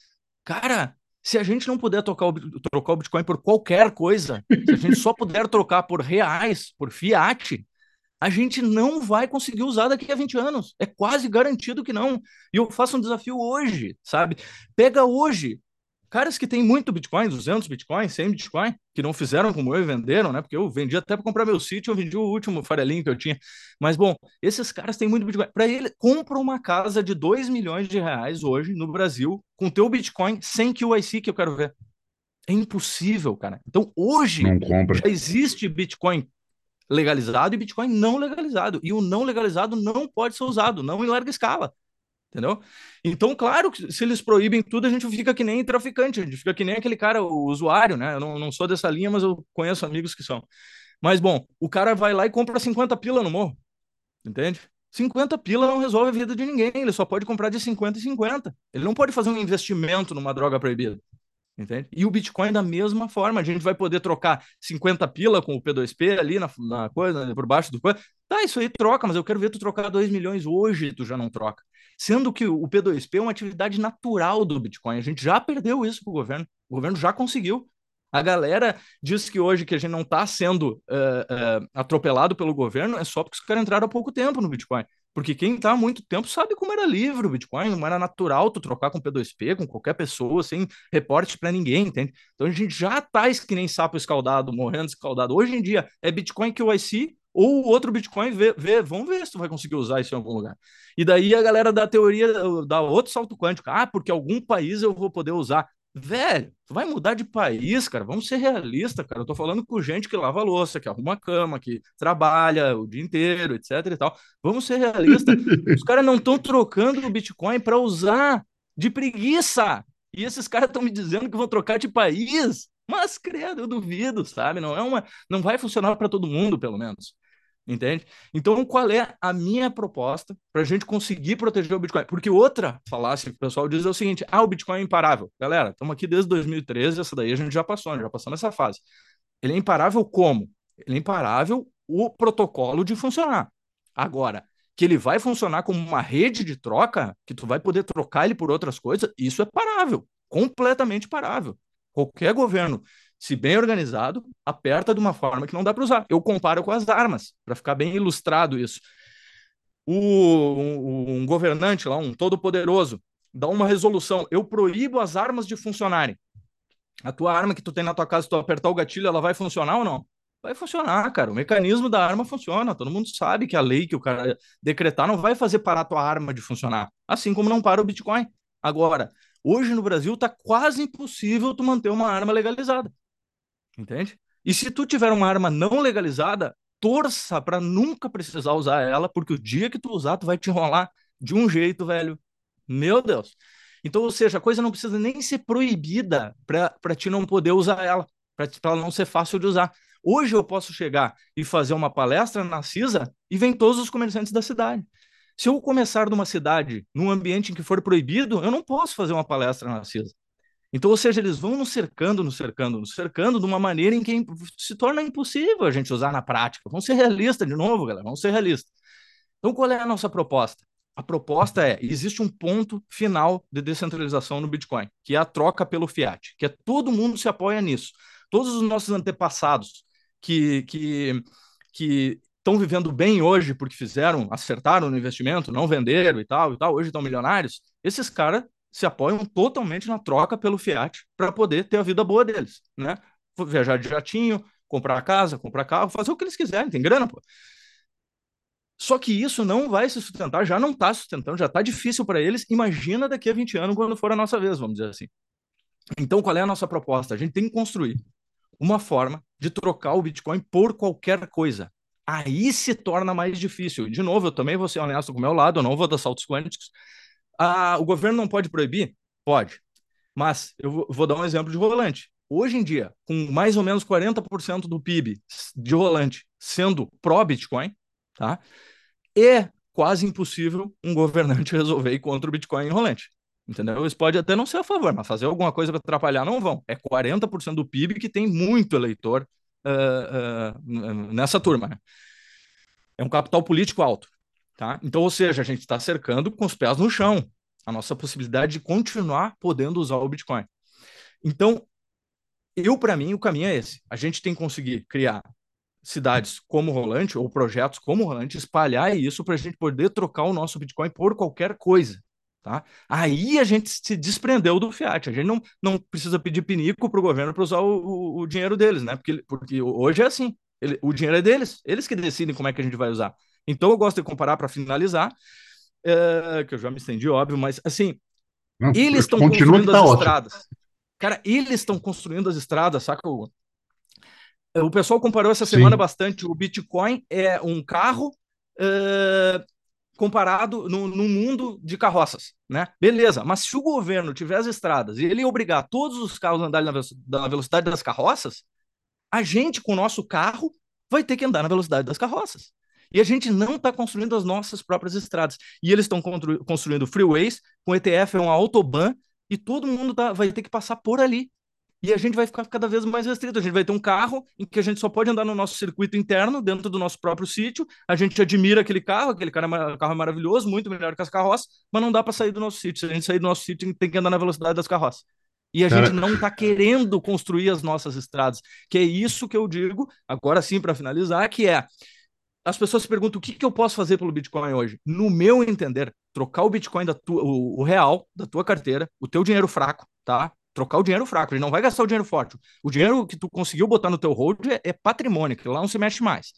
Cara, se a gente não puder tocar o, trocar o Bitcoin por qualquer coisa, se a gente só puder trocar por reais, por fiat, a gente não vai conseguir usar daqui a 20 anos. É quase garantido que não. E eu faço um desafio hoje, sabe? Pega hoje caras que têm muito Bitcoin, 200 Bitcoin, 100 Bitcoin, que não fizeram como eu e venderam, né? Porque eu vendi até para comprar meu sítio, eu vendi o último farelinho que eu tinha. Mas, bom, esses caras têm muito Bitcoin. Para ele, compra uma casa de 2 milhões de reais hoje no Brasil, com teu Bitcoin, sem QIC que eu quero ver. É impossível, cara. Então, hoje, já existe Bitcoin legalizado e Bitcoin não legalizado. E o não legalizado não pode ser usado, não em larga escala. Entendeu? Então, claro que se eles proíbem tudo, a gente fica que nem traficante, a gente fica que nem aquele cara, o usuário, né? Eu não, não sou dessa linha, mas eu conheço amigos que são. Mas, bom, o cara vai lá e compra 50 pila no morro, entende? 50 pila não resolve a vida de ninguém, ele só pode comprar de 50 em 50. Ele não pode fazer um investimento numa droga proibida. Entende? E o Bitcoin da mesma forma, a gente vai poder trocar 50 pila com o P2P ali na, na coisa, por baixo do coisa. Tá, isso aí troca, mas eu quero ver tu trocar 2 milhões hoje, tu já não troca. Sendo que o P2P é uma atividade natural do Bitcoin. A gente já perdeu isso pro governo. O governo já conseguiu. A galera diz que hoje que a gente não está sendo uh, uh, atropelado pelo governo é só porque os caras entraram há pouco tempo no Bitcoin. Porque quem está há muito tempo sabe como era livre o Bitcoin, não era natural tu trocar com P2P, com qualquer pessoa, sem reporte para ninguém, entende? Então a gente já tá que nem sapo escaldado, morrendo escaldado. Hoje em dia é Bitcoin QIC ou outro Bitcoin, vê, vê, vamos ver se tu vai conseguir usar isso em algum lugar. E daí a galera da teoria dá outro salto quântico. Ah, porque algum país eu vou poder usar. Velho, tu vai mudar de país, cara. Vamos ser realistas, cara. Eu tô falando com gente que lava louça, que arruma cama, que trabalha o dia inteiro, etc e tal. Vamos ser realistas. <laughs> Os caras não estão trocando o Bitcoin para usar de preguiça. E esses caras estão me dizendo que vão trocar de país. Mas, credo, eu duvido, sabe? Não é uma, não vai funcionar para todo mundo, pelo menos. Entende? Então, qual é a minha proposta para a gente conseguir proteger o Bitcoin? Porque outra falácia que o pessoal diz é o seguinte: ah, o Bitcoin é imparável. Galera, estamos aqui desde 2013, essa daí a gente já passou, já passou nessa fase. Ele é imparável como? Ele é imparável o protocolo de funcionar. Agora, que ele vai funcionar como uma rede de troca, que tu vai poder trocar ele por outras coisas, isso é parável, completamente parável. Qualquer governo se bem organizado, aperta de uma forma que não dá para usar. Eu comparo com as armas, para ficar bem ilustrado isso. O, um, um, governante lá, um todo-poderoso, dá uma resolução, eu proíbo as armas de funcionarem. A tua arma que tu tem na tua casa, tu apertar o gatilho, ela vai funcionar ou não? Vai funcionar, cara. O mecanismo da arma funciona. Todo mundo sabe que a lei que o cara decretar não vai fazer parar a tua arma de funcionar. Assim como não para o Bitcoin. Agora, hoje no Brasil tá quase impossível tu manter uma arma legalizada. Entende? E se tu tiver uma arma não legalizada, torça para nunca precisar usar ela, porque o dia que tu usar, tu vai te enrolar de um jeito, velho. Meu Deus. Então, ou seja, a coisa não precisa nem ser proibida para ti não poder usar ela, para ela não ser fácil de usar. Hoje eu posso chegar e fazer uma palestra na CISA e vem todos os comerciantes da cidade. Se eu começar numa cidade, num ambiente em que for proibido, eu não posso fazer uma palestra na CISA. Então, ou seja, eles vão nos cercando, nos cercando, nos cercando de uma maneira em que se torna impossível a gente usar na prática. Vamos ser realistas de novo, galera, vamos ser realistas. Então, qual é a nossa proposta? A proposta é: existe um ponto final de descentralização no Bitcoin, que é a troca pelo fiat, que é todo mundo se apoia nisso. Todos os nossos antepassados que, que, que estão vivendo bem hoje porque fizeram, acertaram no investimento, não venderam e tal e tal, hoje estão milionários, esses caras se apoiam totalmente na troca pelo fiat para poder ter a vida boa deles, né? Viajar de jatinho, comprar casa, comprar carro, fazer o que eles quiserem, tem grana, pô. Só que isso não vai se sustentar, já não está sustentando, já está difícil para eles. Imagina daqui a 20 anos, quando for a nossa vez, vamos dizer assim. Então, qual é a nossa proposta? A gente tem que construir uma forma de trocar o Bitcoin por qualquer coisa. Aí se torna mais difícil. De novo, eu também vou ser honesto com o meu lado, eu não vou dar saltos quânticos. Ah, o governo não pode proibir? Pode. Mas eu vou dar um exemplo de rolante. Hoje em dia, com mais ou menos 40% do PIB de rolante sendo pró-Bitcoin, tá? É quase impossível um governante <laughs> resolver contra o Bitcoin rolante. Entendeu? Eles podem até não ser a favor, mas fazer alguma coisa para atrapalhar não vão. É 40% do PIB que tem muito eleitor uh, uh, nessa turma. Né? É um capital político alto. Tá? Então, ou seja, a gente está cercando com os pés no chão a nossa possibilidade de continuar podendo usar o Bitcoin. Então, eu, para mim, o caminho é esse. A gente tem que conseguir criar cidades como Rolante ou projetos como Rolante, espalhar isso para a gente poder trocar o nosso Bitcoin por qualquer coisa. Tá? Aí a gente se desprendeu do fiat. A gente não, não precisa pedir pinico para o governo para usar o, o, dinheiro deles, né? Porque, porque hoje é assim. Ele, o dinheiro é deles, eles que decidem como é que a gente vai usar. Então eu gosto de comparar para finalizar, é, que eu já me estendi, óbvio, mas assim, não, eles estão construindo tá as estradas. Cara, eles estão construindo as estradas, saca? O, o pessoal comparou essa semana Sim. bastante. O Bitcoin é um carro uh, comparado no, no, mundo de carroças, né? Beleza, mas se o governo tiver as estradas e ele obrigar todos os carros a andarem na velocidade das carroças, a gente com o nosso carro vai ter que andar na velocidade das carroças. E a gente não está construindo as nossas próprias estradas. E eles estão construindo freeways, com ETF é uma autobahn, e todo mundo tá, vai ter que passar por ali. E a gente vai ficar cada vez mais restrito. A gente vai ter um carro em que a gente só pode andar no nosso circuito interno, dentro do nosso próprio sítio. A gente admira aquele carro, aquele carro é, carro é maravilhoso, muito melhor que as carroças, mas não dá para sair do nosso sítio. Se a gente sair do nosso sítio, tem que andar na velocidade das carroças. E a Cara... gente não está querendo construir as nossas estradas, que é isso que eu digo, agora sim, para finalizar, que é as pessoas se perguntam o que, que eu posso fazer pelo Bitcoin hoje. No meu entender, trocar o Bitcoin da tua, o, o real da tua carteira, o teu dinheiro fraco, tá? trocar o dinheiro fraco, ele não vai gastar o dinheiro forte. O dinheiro que tu conseguiu botar no teu hold é, é patrimônio, que lá não se mexe mais.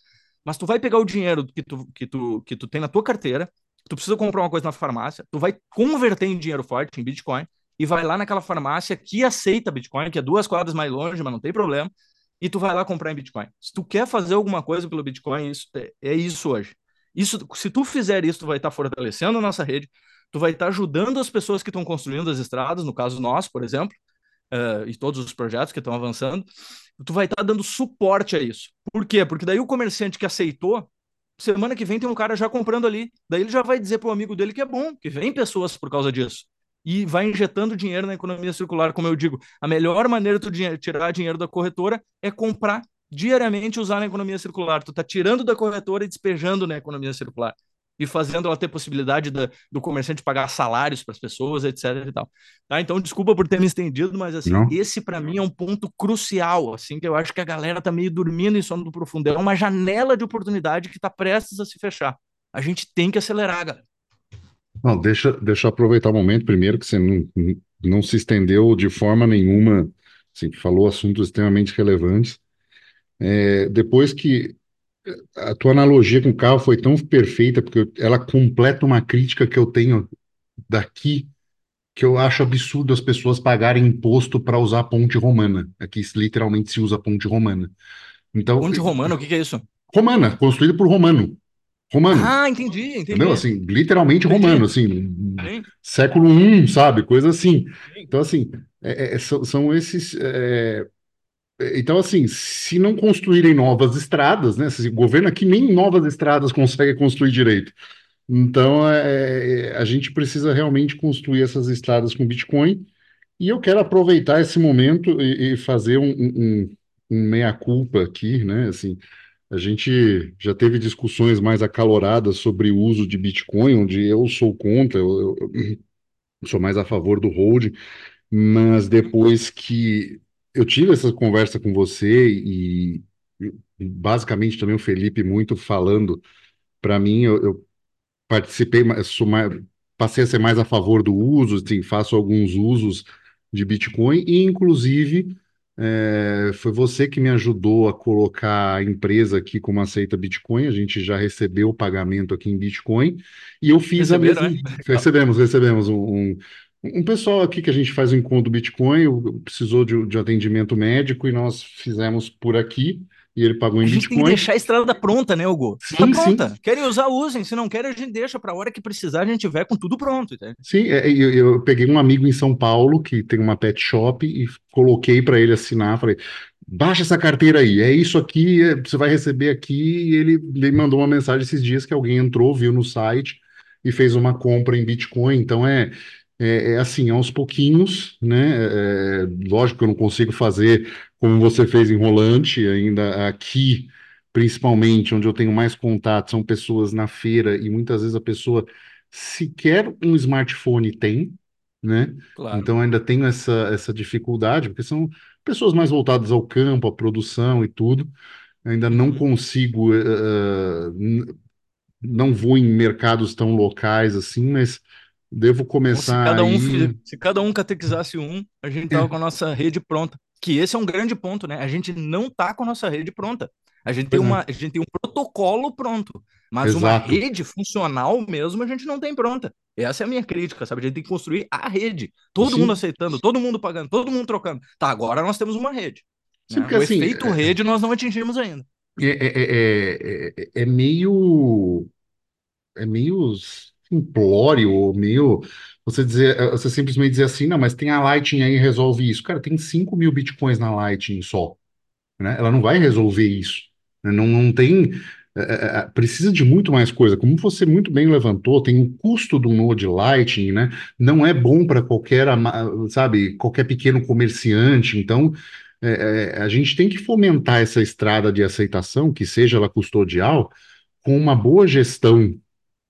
Mas tu vai pegar o dinheiro que tu, que tu, que tu tem na tua carteira, tu precisa comprar uma coisa na farmácia, tu vai converter em dinheiro forte, em Bitcoin, e vai lá naquela farmácia que aceita Bitcoin, que é duas quadras mais longe, mas não tem problema, e tu vai lá comprar em Bitcoin. Se tu quer fazer alguma coisa pelo Bitcoin, isso, é, é isso hoje. Isso, se tu fizer isso, tu vai estar fortalecendo a nossa rede, tu vai estar ajudando as pessoas que estão construindo as estradas, no caso nós, por exemplo, uh, e todos os projetos que estão avançando, tu vai estar tá dando suporte a isso. Por quê? Porque daí o comerciante que aceitou, semana que vem tem um cara já comprando ali, daí ele já vai dizer para o amigo dele que é bom, que vem pessoas por causa disso. E vai injetando dinheiro na economia circular, como eu digo. A melhor maneira de tu tirar dinheiro da corretora é comprar diariamente usar na economia circular. Tu está tirando da corretora e despejando na economia circular e fazendo ela ter possibilidade da, do comerciante pagar salários para as pessoas, etc. E tal. Tá? Então, desculpa por ter me estendido, mas assim, Não. esse para mim é um ponto crucial, assim, que eu acho que a galera tá meio dormindo em sono do profundo. É uma janela de oportunidade que está prestes a se fechar. A gente tem que acelerar, galera. Não, deixa, deixa eu aproveitar o momento primeiro, que você não, não se estendeu de forma nenhuma, assim, falou assuntos extremamente relevantes. É, depois que a tua analogia com o carro foi tão perfeita, porque eu- ela completa uma crítica que eu tenho daqui, que eu acho absurdo as pessoas pagarem imposto para usar a ponte romana. Aqui literalmente se usa a ponte romana. Então, Ponte Romana, o que que é isso? romana, construída por romano. Romano. Ah, entendi, Entendeu? entendi. Assim, literalmente Entendi. romano, assim, Sim, século I, sabe? Coisa assim. sim. Então, assim, é- é- são, são esses. é, então, assim, se não construírem novas estradas, né? Esse governo aqui nem novas estradas consegue construir direito. Então, é, é, a gente precisa realmente construir essas estradas com Bitcoin. E eu quero aproveitar esse momento e, e fazer um, um, um um meia-culpa aqui, né? Assim, a gente já teve discussões mais acaloradas sobre o uso de Bitcoin, onde eu sou contra, eu, eu- sou mais a favor do hold, mas depois que eu tive essa conversa com você e, basicamente também o Felipe muito falando para mim, eu, eu participei, sou mais, passei a ser mais a favor do uso, assim, faço alguns usos de Bitcoin e, inclusive, é, foi você que me ajudou a colocar a empresa aqui como aceita Bitcoin. A gente já recebeu o pagamento aqui em Bitcoin e eu fiz a Receberam, mesma. né? <laughs> Recebemos, recebemos um, um, um pessoal aqui que a gente faz o encontro do Bitcoin, precisou de, de atendimento médico e nós fizemos por aqui e ele pagou A em gente tem que Bitcoin. deixar a estrada pronta, né, Hugo? Tá Sim, sim. pronta. Querem usar, usem. Se não querem, a gente deixa pra hora que precisar, a gente tiver com tudo pronto? Sim, é, eu, eu peguei um amigo em São Paulo que tem uma pet shop e coloquei para ele assinar. Falei, baixa essa carteira aí, é isso aqui, é- você vai receber aqui. E ele me mandou uma mensagem esses dias que alguém entrou, viu no site e fez uma compra em Bitcoin. Então é, é, é assim, aos pouquinhos, né? É, é, lógico que eu não consigo fazer como você fez em Rolante, ainda aqui, principalmente, onde eu tenho mais contato, são pessoas na feira e muitas vezes a pessoa sequer um smartphone tem, né? Claro. Então ainda tenho essa, essa dificuldade, porque são pessoas mais voltadas ao campo, à produção e tudo. Ainda não Uhum. consigo, n- não vou em mercados tão locais assim, mas devo Então, se começar cada um, aí. se cada um catequizasse um, a gente tava com a nossa rede pronta. Que esse é um grande ponto, né? A gente não tá com a nossa rede pronta. A gente tem é, uma, a gente tem um protocolo pronto, mas uma exato. rede funcional mesmo a gente não tem pronta. Essa é a minha crítica, sabe? A gente tem que construir a rede. Todo mundo Sim, aceitando, todo mundo pagando, todo mundo trocando. Tá, agora nós temos uma rede, sim, né? O assim, efeito rede nós não atingimos ainda. é, é, é, é, é meio. é meio simplório, ou meio você dizer, eh, você simplesmente dizer assim, não, mas tem a Lightning aí resolve isso. Cara, tem cinco mil bitcoins na Lightning só, né? Ela não vai resolver isso. né? Não, não tem. eh, eh, precisa de muito mais coisa. Como você muito bem levantou, tem o custo do Node Lightning, né? Não é bom para qualquer, sabe, qualquer pequeno comerciante. Então, eh, a gente tem que fomentar essa estrada de aceitação, que seja ela custodial, com uma boa gestão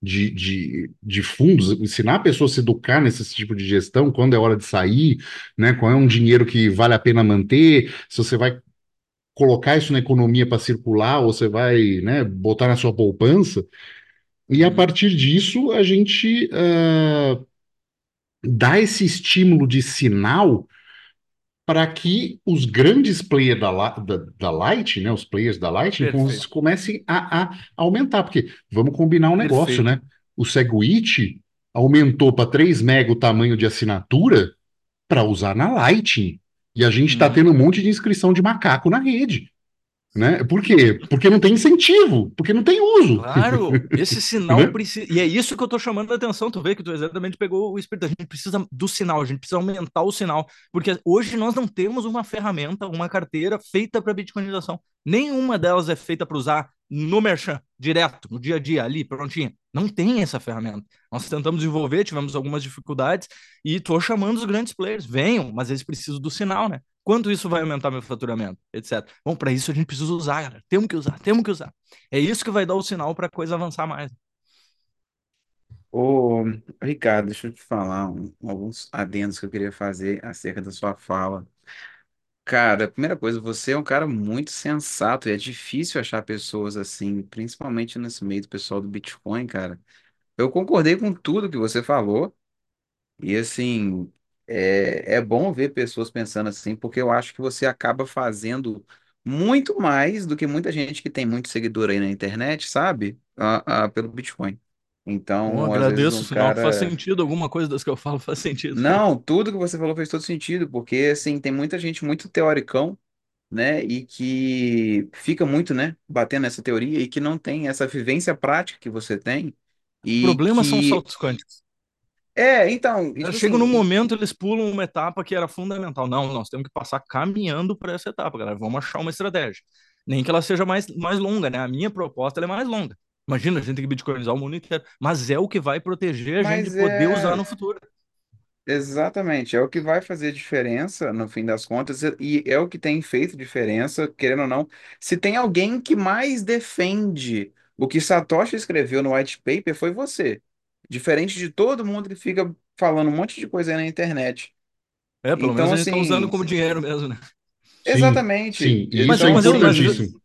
de, de, de fundos, ensinar a pessoa a se educar nesse tipo de gestão, quando é hora de sair, né? Qual é um dinheiro que vale a pena manter, se você vai colocar isso na economia para circular, ou você vai, né, botar na sua poupança, e a Uhum. partir disso a gente ah, dá esse estímulo de sinal para que os grandes players da, da, da Light, né, os players da cons- Perfeito, comecem a, a aumentar, porque vamos combinar um negócio, perfeito. né? O Segwit aumentou para 3 mega o tamanho de assinatura para usar na Lightning. E a gente está Uhum. tendo um monte de inscrição de macaco na rede, né? Por quê? Porque não tem incentivo, porque não tem uso, Claro, <laughs> esse sinal né? precisa. E é isso que eu tô chamando a atenção. Tu vê que tu exatamente pegou o espírito. A gente precisa do sinal, a gente precisa aumentar o sinal. Porque hoje nós não temos uma ferramenta, uma carteira feita para bitcoinização. Nenhuma delas é feita para usar no merchan, direto, no dia a dia, ali, prontinha. Não tem essa ferramenta. Nós tentamos desenvolver, tivemos algumas dificuldades, e tô chamando os grandes players. Venham, mas eles precisam do sinal, né? Quanto isso vai aumentar meu faturamento, etc. Bom, para isso a gente precisa usar, galera. Temos que usar, temos que usar. É isso que vai dar o sinal para a coisa avançar mais. Ô, Ricardo, deixa eu te falar um- alguns adendos que eu queria fazer acerca da sua fala. Cara, primeira coisa, você é um cara muito sensato e é difícil achar pessoas assim, principalmente nesse meio do pessoal do Bitcoin, cara. eu concordei com tudo que você falou. E assim, é, é bom ver pessoas pensando assim, porque eu acho que você acaba fazendo muito mais do que muita gente que tem muito seguidor aí na internet, sabe? A, a- pelo Bitcoin. Então, às vezes um agradeço, que faz sentido, alguma coisa das que eu falo <laughs> faz sentido. Não, tudo que você falou fez todo sentido, porque assim, tem muita gente muito teoricão, né? E que fica muito, né, batendo nessa teoria e que não tem essa vivência prática que você tem. O E problema são os que. saltos quânticos. É, então, tipo chega num assim, momento, eles pulam uma etapa que era fundamental. Não, nós temos que passar caminhando para essa etapa, galera. Vamos achar uma estratégia. Nem que ela seja mais, mais longa, né? A minha proposta é mais longa. Imagina, a gente tem que bitcoinizar o mundo inteiro. Mas é o que vai proteger a gente de poder usar é. no futuro. Exatamente, é o que vai fazer diferença no fim das contas, e é o que tem feito diferença, querendo ou não. Se tem alguém que mais defende o que Satoshi escreveu no white paper, foi você. Diferente de todo mundo que fica falando um monte de coisa aí na internet. É, pelo menos Então, a gente tá usando assim, como dinheiro mesmo, né? Sim, exatamente. sim, e Mas, isso é mas, eu, mas, importantíssimo.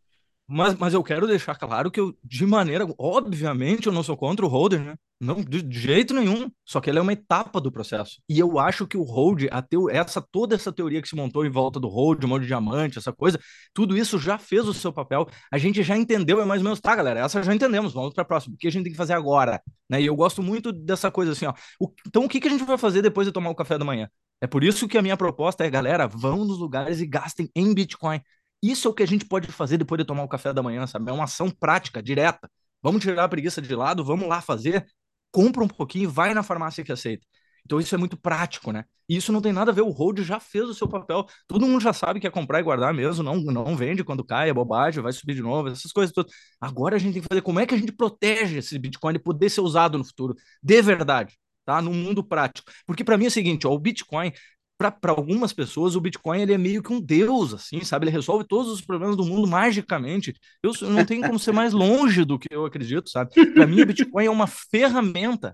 Mas, mas eu quero deixar claro que eu, de maneira, obviamente, eu não sou contra o holder, né? Não, de, de jeito nenhum. Só que ele é uma etapa do processo. E eu acho que o hold, a teo, essa, toda essa teoria que se montou em volta do hold, o de diamante, essa coisa, tudo isso já fez o seu papel. A gente já entendeu, é mais ou menos, tá, galera? Essa já entendemos, vamos para a próxima. O que a gente tem que fazer agora? Né? E eu gosto muito dessa coisa assim, ó. O, então, o que, que a gente vai fazer depois de tomar o café da manhã? É por isso que a minha proposta é, galera, vão nos lugares e gastem em Bitcoin. Isso é o que a gente pode fazer depois de tomar o café da manhã, sabe? É uma ação prática, direta. Vamos tirar a preguiça de lado, vamos lá fazer, compra um pouquinho e vai na farmácia que aceita. Então isso é muito prático, né? E isso não tem nada a ver, o hold já fez o seu papel. Todo mundo já sabe que é comprar e guardar mesmo, não, não vende quando cai, é bobagem, vai subir de novo, essas coisas todas. Agora a gente tem que fazer como é que a gente protege esse Bitcoin de poder ser usado no futuro, de verdade, tá? No mundo prático. Porque para mim é o seguinte, ó, o Bitcoin para algumas pessoas, o Bitcoin ele é meio que um deus, assim, sabe? Ele resolve todos os problemas do mundo magicamente. Eu, não tenho como ser mais longe do que eu acredito, sabe? Para mim, o Bitcoin é uma ferramenta.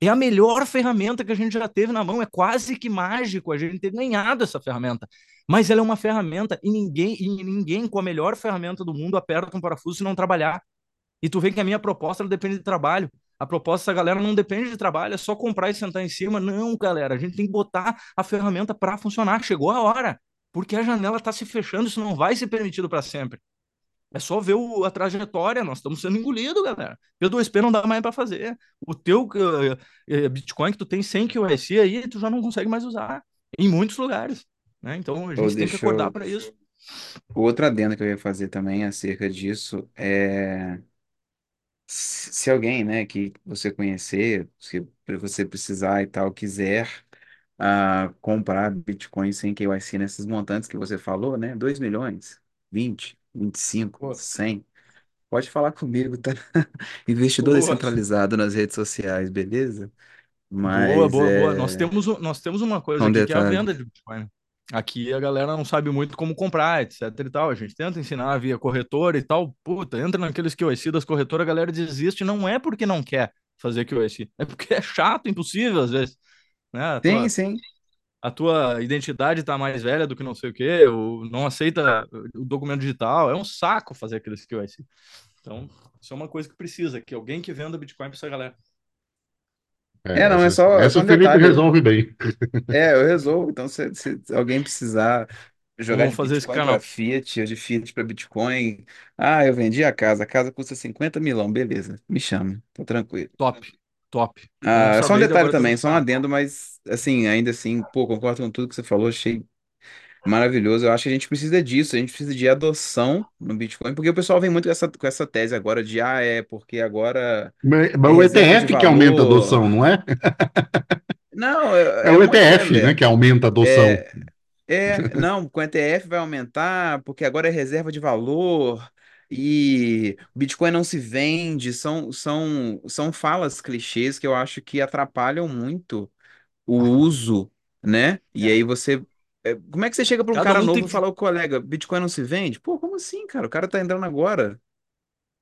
É a melhor ferramenta que a gente já teve na mão. É quase que mágico a gente ter ganhado essa ferramenta. Mas ela é uma ferramenta e ninguém, e ninguém com a melhor ferramenta do mundo aperta um parafuso se não trabalhar. E tu vê que a minha proposta depende de trabalho. A proposta da galera não depende de trabalho, é só comprar e sentar em cima. Não, galera, a gente tem que botar a ferramenta para funcionar. Chegou a hora, porque a janela está se fechando, isso não vai ser permitido para sempre. É só ver o, a trajetória, nós estamos sendo engolidos, galera. P2P não dá mais para fazer. O teu uh, Bitcoin que tu tem sem QIC aí, tu já não consegue mais usar em muitos lugares. Né? Então a gente tem que acordar eu... para isso. Outra adenda que eu ia fazer também acerca disso é se alguém, né, que você conhecer, se você precisar e tal, quiser ah, comprar Bitcoin sem KYC nesses montantes que você falou, né, 2 milhões, vinte vinte e cinco Boa, cem pode falar comigo, tá? <laughs> Investidor boa, descentralizado nas redes sociais, beleza? boa, Mas boa. boa. Nós é temos, nós temos uma coisa um aqui que é a detalhe. venda de Bitcoin. Aqui a galera não sabe muito como comprar, etc e tal. A gente tenta ensinar via corretora e tal. Puta, entra naqueles QIC das corretoras, a galera desiste. Não é porque não quer fazer QIC, é porque é chato, impossível às vezes. Né? Sim, tua, sim. a tua identidade tá mais velha do que não sei o quê, ou não aceita o documento digital. É um saco fazer aqueles QIC. Então, isso é uma coisa que precisa, que alguém que venda Bitcoin para essa galera. É, É, não, é essa, só, é essa só o um Felipe detalhe. resolve bem. <laughs> É, eu resolvo. Então, se, se alguém precisar jogar vamos de fazer esse Bitcoin para canal. Fiat ou de Fiat para Bitcoin, ah, eu vendi a casa, a casa custa 50 milão, beleza, me chama, tá tranquilo. Top, top. Bom Ah, só um saber detalhe agora também, só um adendo, mas assim, ainda assim, pô, concordo com tudo que você falou, achei maravilhoso. Eu acho que a gente precisa disso, a gente precisa de adoção no Bitcoin, porque o pessoal vem muito com essa, com essa tese agora de, ah, é porque agora Mas, é mas o ETF que aumenta a adoção, não é? Não, É é, é o né, ETF, né, que aumenta a adoção. É, É, não, com ETF vai aumentar, porque agora é reserva de valor e o Bitcoin não se vende. São, são, são falas clichês que eu acho que atrapalham muito o uso, né? E É. aí você. É, Como é que você chega para um Cada cara um tem novo e que fala, ô colega, Bitcoin não se vende? Pô, como assim, cara? O cara tá entrando agora.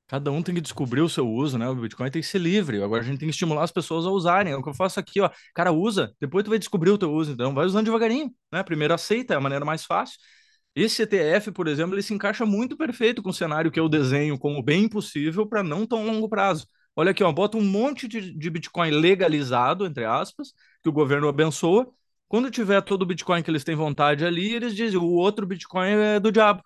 Cada um tem que descobrir o seu uso, né? O Bitcoin tem que ser livre. Agora a gente tem que estimular as pessoas a usarem. É o que eu faço aqui, ó. Cara, usa, depois tu vai descobrir o teu uso. Então, vai usando devagarinho, né? Primeiro aceita, é a maneira mais fácil. Esse ETF, por exemplo, ele se encaixa muito perfeito com o cenário que eu desenho como bem possível para não tão longo prazo. Olha aqui, ó, bota um monte de, de Bitcoin legalizado, entre aspas, que o governo abençoa. Quando tiver todo o Bitcoin que eles têm vontade ali, eles dizem o outro Bitcoin é do diabo.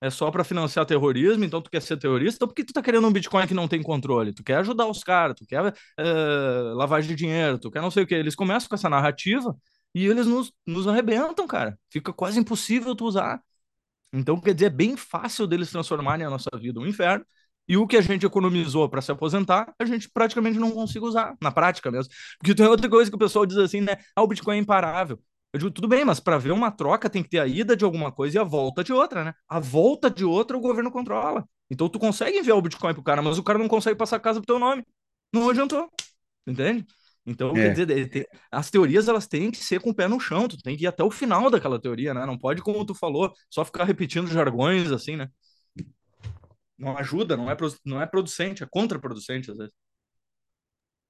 É só para financiar terrorismo, então tu quer ser terrorista, ou porque tu tá querendo um Bitcoin que não tem controle? Tu quer ajudar os caras, tu quer uh, lavagem de dinheiro, tu quer não sei o que. Eles começam com essa narrativa e eles nos, nos arrebentam, cara. Fica quase impossível tu usar. Então, quer dizer, é bem fácil deles transformarem a nossa vida um inferno. E o que a gente economizou para se aposentar, a gente praticamente não consegue usar, na prática mesmo. Porque tem outra coisa que o pessoal diz assim, né? Ah, o Bitcoin é imparável. Eu digo, tudo bem, mas para ver uma troca tem que ter a ida de alguma coisa e a volta de outra, né? A volta de outra o governo controla. Então tu consegue enviar o Bitcoin pro cara, mas o cara não consegue passar a casa pro teu nome. Não adiantou. Entende? Então, é. quer dizer, as teorias elas têm que ser com o pé no chão, tu tem que ir até o final daquela teoria, né? Não pode, como tu falou, só ficar repetindo jargões assim, né? Não ajuda, não é, não é producente, é contraproducente às vezes.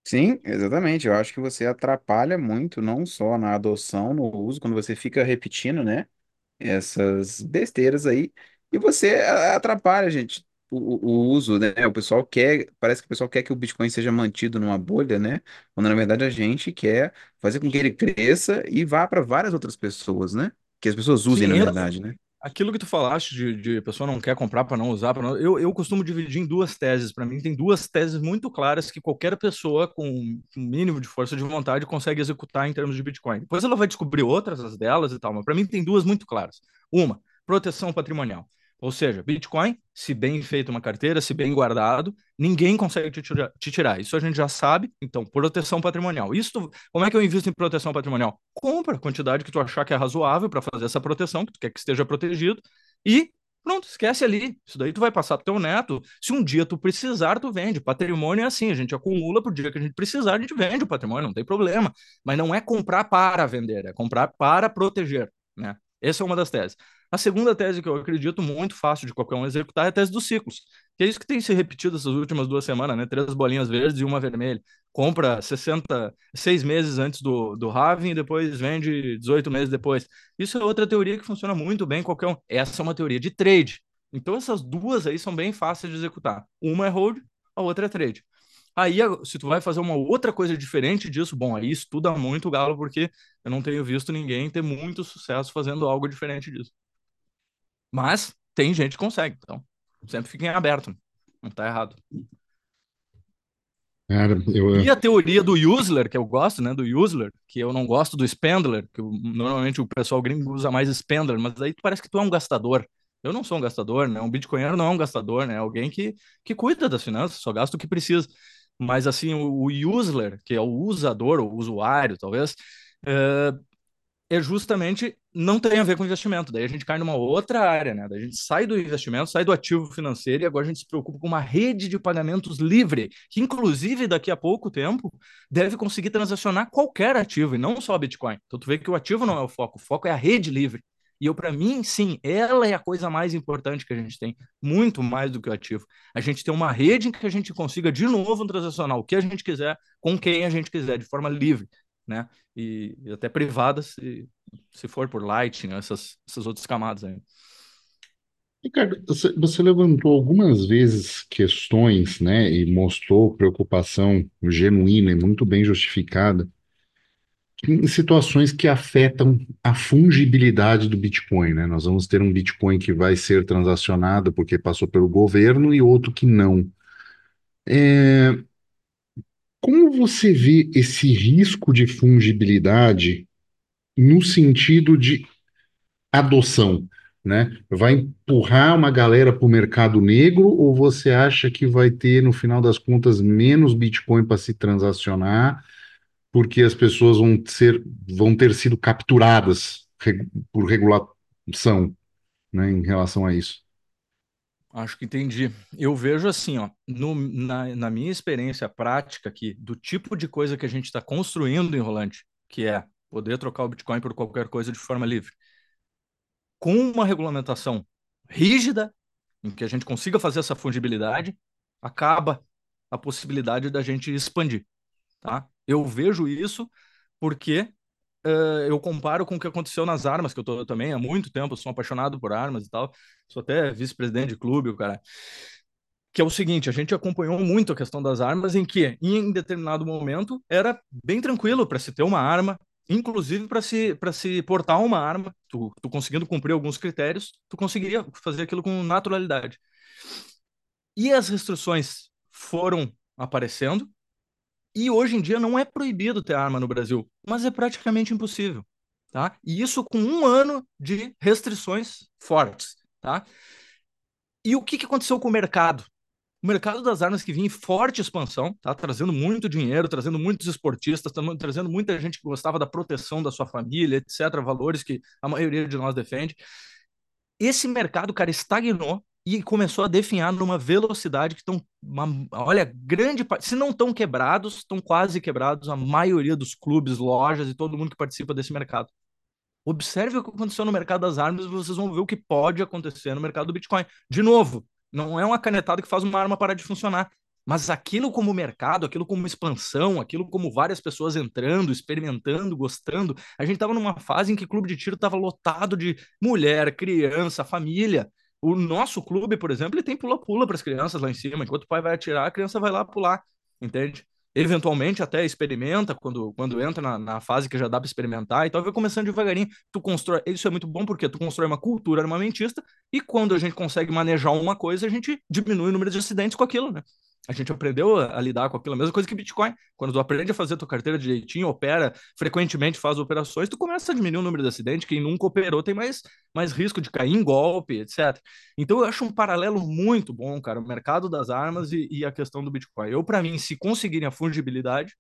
Sim, exatamente. Eu acho que você atrapalha muito, não só na adoção, no uso, quando você fica repetindo, né, essas besteiras aí, e você atrapalha, gente, o, o uso, né? O pessoal quer, parece que o pessoal quer que o Bitcoin seja mantido numa bolha, né? Quando na verdade a gente quer fazer com que ele cresça e vá para várias outras pessoas, né? Que as pessoas usem, Sim, na verdade, né? Aquilo que tu falaste de, de pessoa não quer comprar para não usar, não... Eu, eu costumo dividir em duas teses. Para mim, tem duas teses muito claras que qualquer pessoa com um mínimo de força de vontade consegue executar em termos de Bitcoin. Depois ela vai descobrir outras, as delas e tal, mas para mim tem duas muito claras. Uma, proteção patrimonial. Ou seja, Bitcoin, se bem feito uma carteira, se bem guardado, ninguém consegue te tirar, te tirar. Isso a gente já sabe. Então, proteção patrimonial. Isso, como é que eu invisto em proteção patrimonial? Compra a quantidade que tu achar que é razoável para fazer essa proteção, que tu quer que esteja protegido, e pronto, esquece ali. Isso daí tu vai passar pro teu neto. Se um dia tu precisar, tu vende. Patrimônio é assim, a gente acumula pro dia que a gente precisar, a gente vende o patrimônio, não tem problema. Mas não é comprar para vender, é comprar para proteger, né? Essa é uma das teses. A segunda tese que eu acredito muito fácil de qualquer um executar é a tese dos ciclos, que é isso que tem se repetido essas últimas duas semanas, né? Três bolinhas verdes e uma vermelha. Compra 60, seis meses antes do, do halving e depois vende 18 meses depois. Isso é outra teoria que funciona muito bem qualquer um. Essa é uma teoria de trade. Então essas duas aí são bem fáceis de executar. Uma é hold, a outra é trade. Aí, se tu vai fazer uma outra coisa diferente disso, bom, aí estuda muito o Galo, porque eu não tenho visto ninguém ter muito sucesso fazendo algo diferente disso. Mas tem gente que consegue, então sempre fiquem aberto. Não tá errado. Cara, eu... E a teoria do Usler, que eu gosto, né? Do Usler, que eu não gosto do Spendler, que eu, normalmente o pessoal gringo usa mais Spendler, mas aí parece que tu é um gastador. Eu não sou um gastador, né? Um bitcoinheiro não é um gastador, né? É alguém que, que cuida das finanças, só gasta o que precisa. Mas assim, o, o Usler, que é o usador, o usuário, talvez, é, é justamente não tem a ver com investimento. Daí a gente cai numa outra área, né? Daí a gente sai do investimento, sai do ativo financeiro e agora a gente se preocupa com uma rede de pagamentos livre, que inclusive daqui a pouco tempo deve conseguir transacionar qualquer ativo e não só Bitcoin. Então tu vê que o ativo não é o foco, o foco é a rede livre. E eu, para mim, sim, ela é a coisa mais importante que a gente tem, muito mais do que o ativo. A gente tem uma rede em que a gente consiga de novo transacionar o que a gente quiser, com quem a gente quiser, de forma livre, né? E, e até privada, se, se for por Lightning, essas, essas outras camadas aí. Ricardo, você, levantou algumas vezes questões, né, e mostrou preocupação genuína e muito bem justificada em situações que afetam a fungibilidade do Bitcoin, né? Nós vamos ter um Bitcoin que vai ser transacionado porque passou pelo governo e outro que não. É, Como você vê esse risco de fungibilidade no sentido de adoção, né? Vai empurrar uma galera para o mercado negro ou você acha que vai ter, no final das contas, menos Bitcoin para se transacionar, porque as pessoas vão ser, vão ter sido capturadas por regulação, né, em relação a isso? Acho que entendi. Eu vejo assim, ó, no, na, na minha experiência prática aqui, do tipo de coisa que a gente está construindo em Rolante, que é poder trocar o Bitcoin por qualquer coisa de forma livre, com uma regulamentação rígida, em que a gente consiga fazer essa fungibilidade, acaba a possibilidade da gente expandir, tá? Eu vejo isso porque eh, eu comparo com o que aconteceu nas armas, que eu tô também há muito tempo, sou apaixonado por armas e tal, sou até vice-presidente de clube, o cara. que é o seguinte, a gente acompanhou muito a questão das armas, em que, em determinado momento, era bem tranquilo para se ter uma arma, inclusive para se, para se portar uma arma, tu, tu conseguindo cumprir alguns critérios, tu conseguiria fazer aquilo com naturalidade. E as restrições foram aparecendo, e hoje em dia não é proibido ter arma no Brasil, mas é praticamente impossível, tá? E isso com um ano de restrições fortes, tá? E o que, que aconteceu com o mercado? O mercado das armas que vinha em forte expansão, tá trazendo muito dinheiro, trazendo muitos esportistas, trazendo muita gente que gostava da proteção da sua família, etc., valores que a maioria de nós defende. Esse mercado, cara, estagnou e começou a definhar numa velocidade que estão, olha, grande parte, se não estão quebrados, estão quase quebrados a maioria dos clubes, lojas e todo mundo que participa desse mercado. Observe o que aconteceu no mercado das armas e vocês vão ver o que pode acontecer no mercado do Bitcoin. De novo, não é uma canetada que faz uma arma parar de funcionar. Mas aquilo como mercado, aquilo como expansão, aquilo como várias pessoas entrando, experimentando, gostando. A gente estava numa fase em que o clube de tiro estava lotado de mulher, criança, família. O nosso clube, por exemplo, ele tem pula-pula para as crianças lá em cima. Enquanto o pai vai atirar, a criança vai lá pular, entende? eventualmente até experimenta quando, quando entra na, na fase que já dá para experimentar e tal, vai começando devagarinho. Tu constrói, isso é muito bom porque tu constrói uma cultura armamentista e quando a gente consegue manejar uma coisa, a gente diminui o número de acidentes com aquilo, né? A gente aprendeu a, lidar com aquilo, a mesma coisa que Bitcoin. Quando tu aprende a fazer tua carteira direitinho, opera, frequentemente faz operações, tu começa a diminuir o número de acidentes. Quem nunca operou tem mais, mais risco de cair em golpe, etc. Então eu acho um paralelo muito bom, cara, o mercado das armas e, e a questão do Bitcoin. Eu, para mim, se conseguirem a fungibilidade,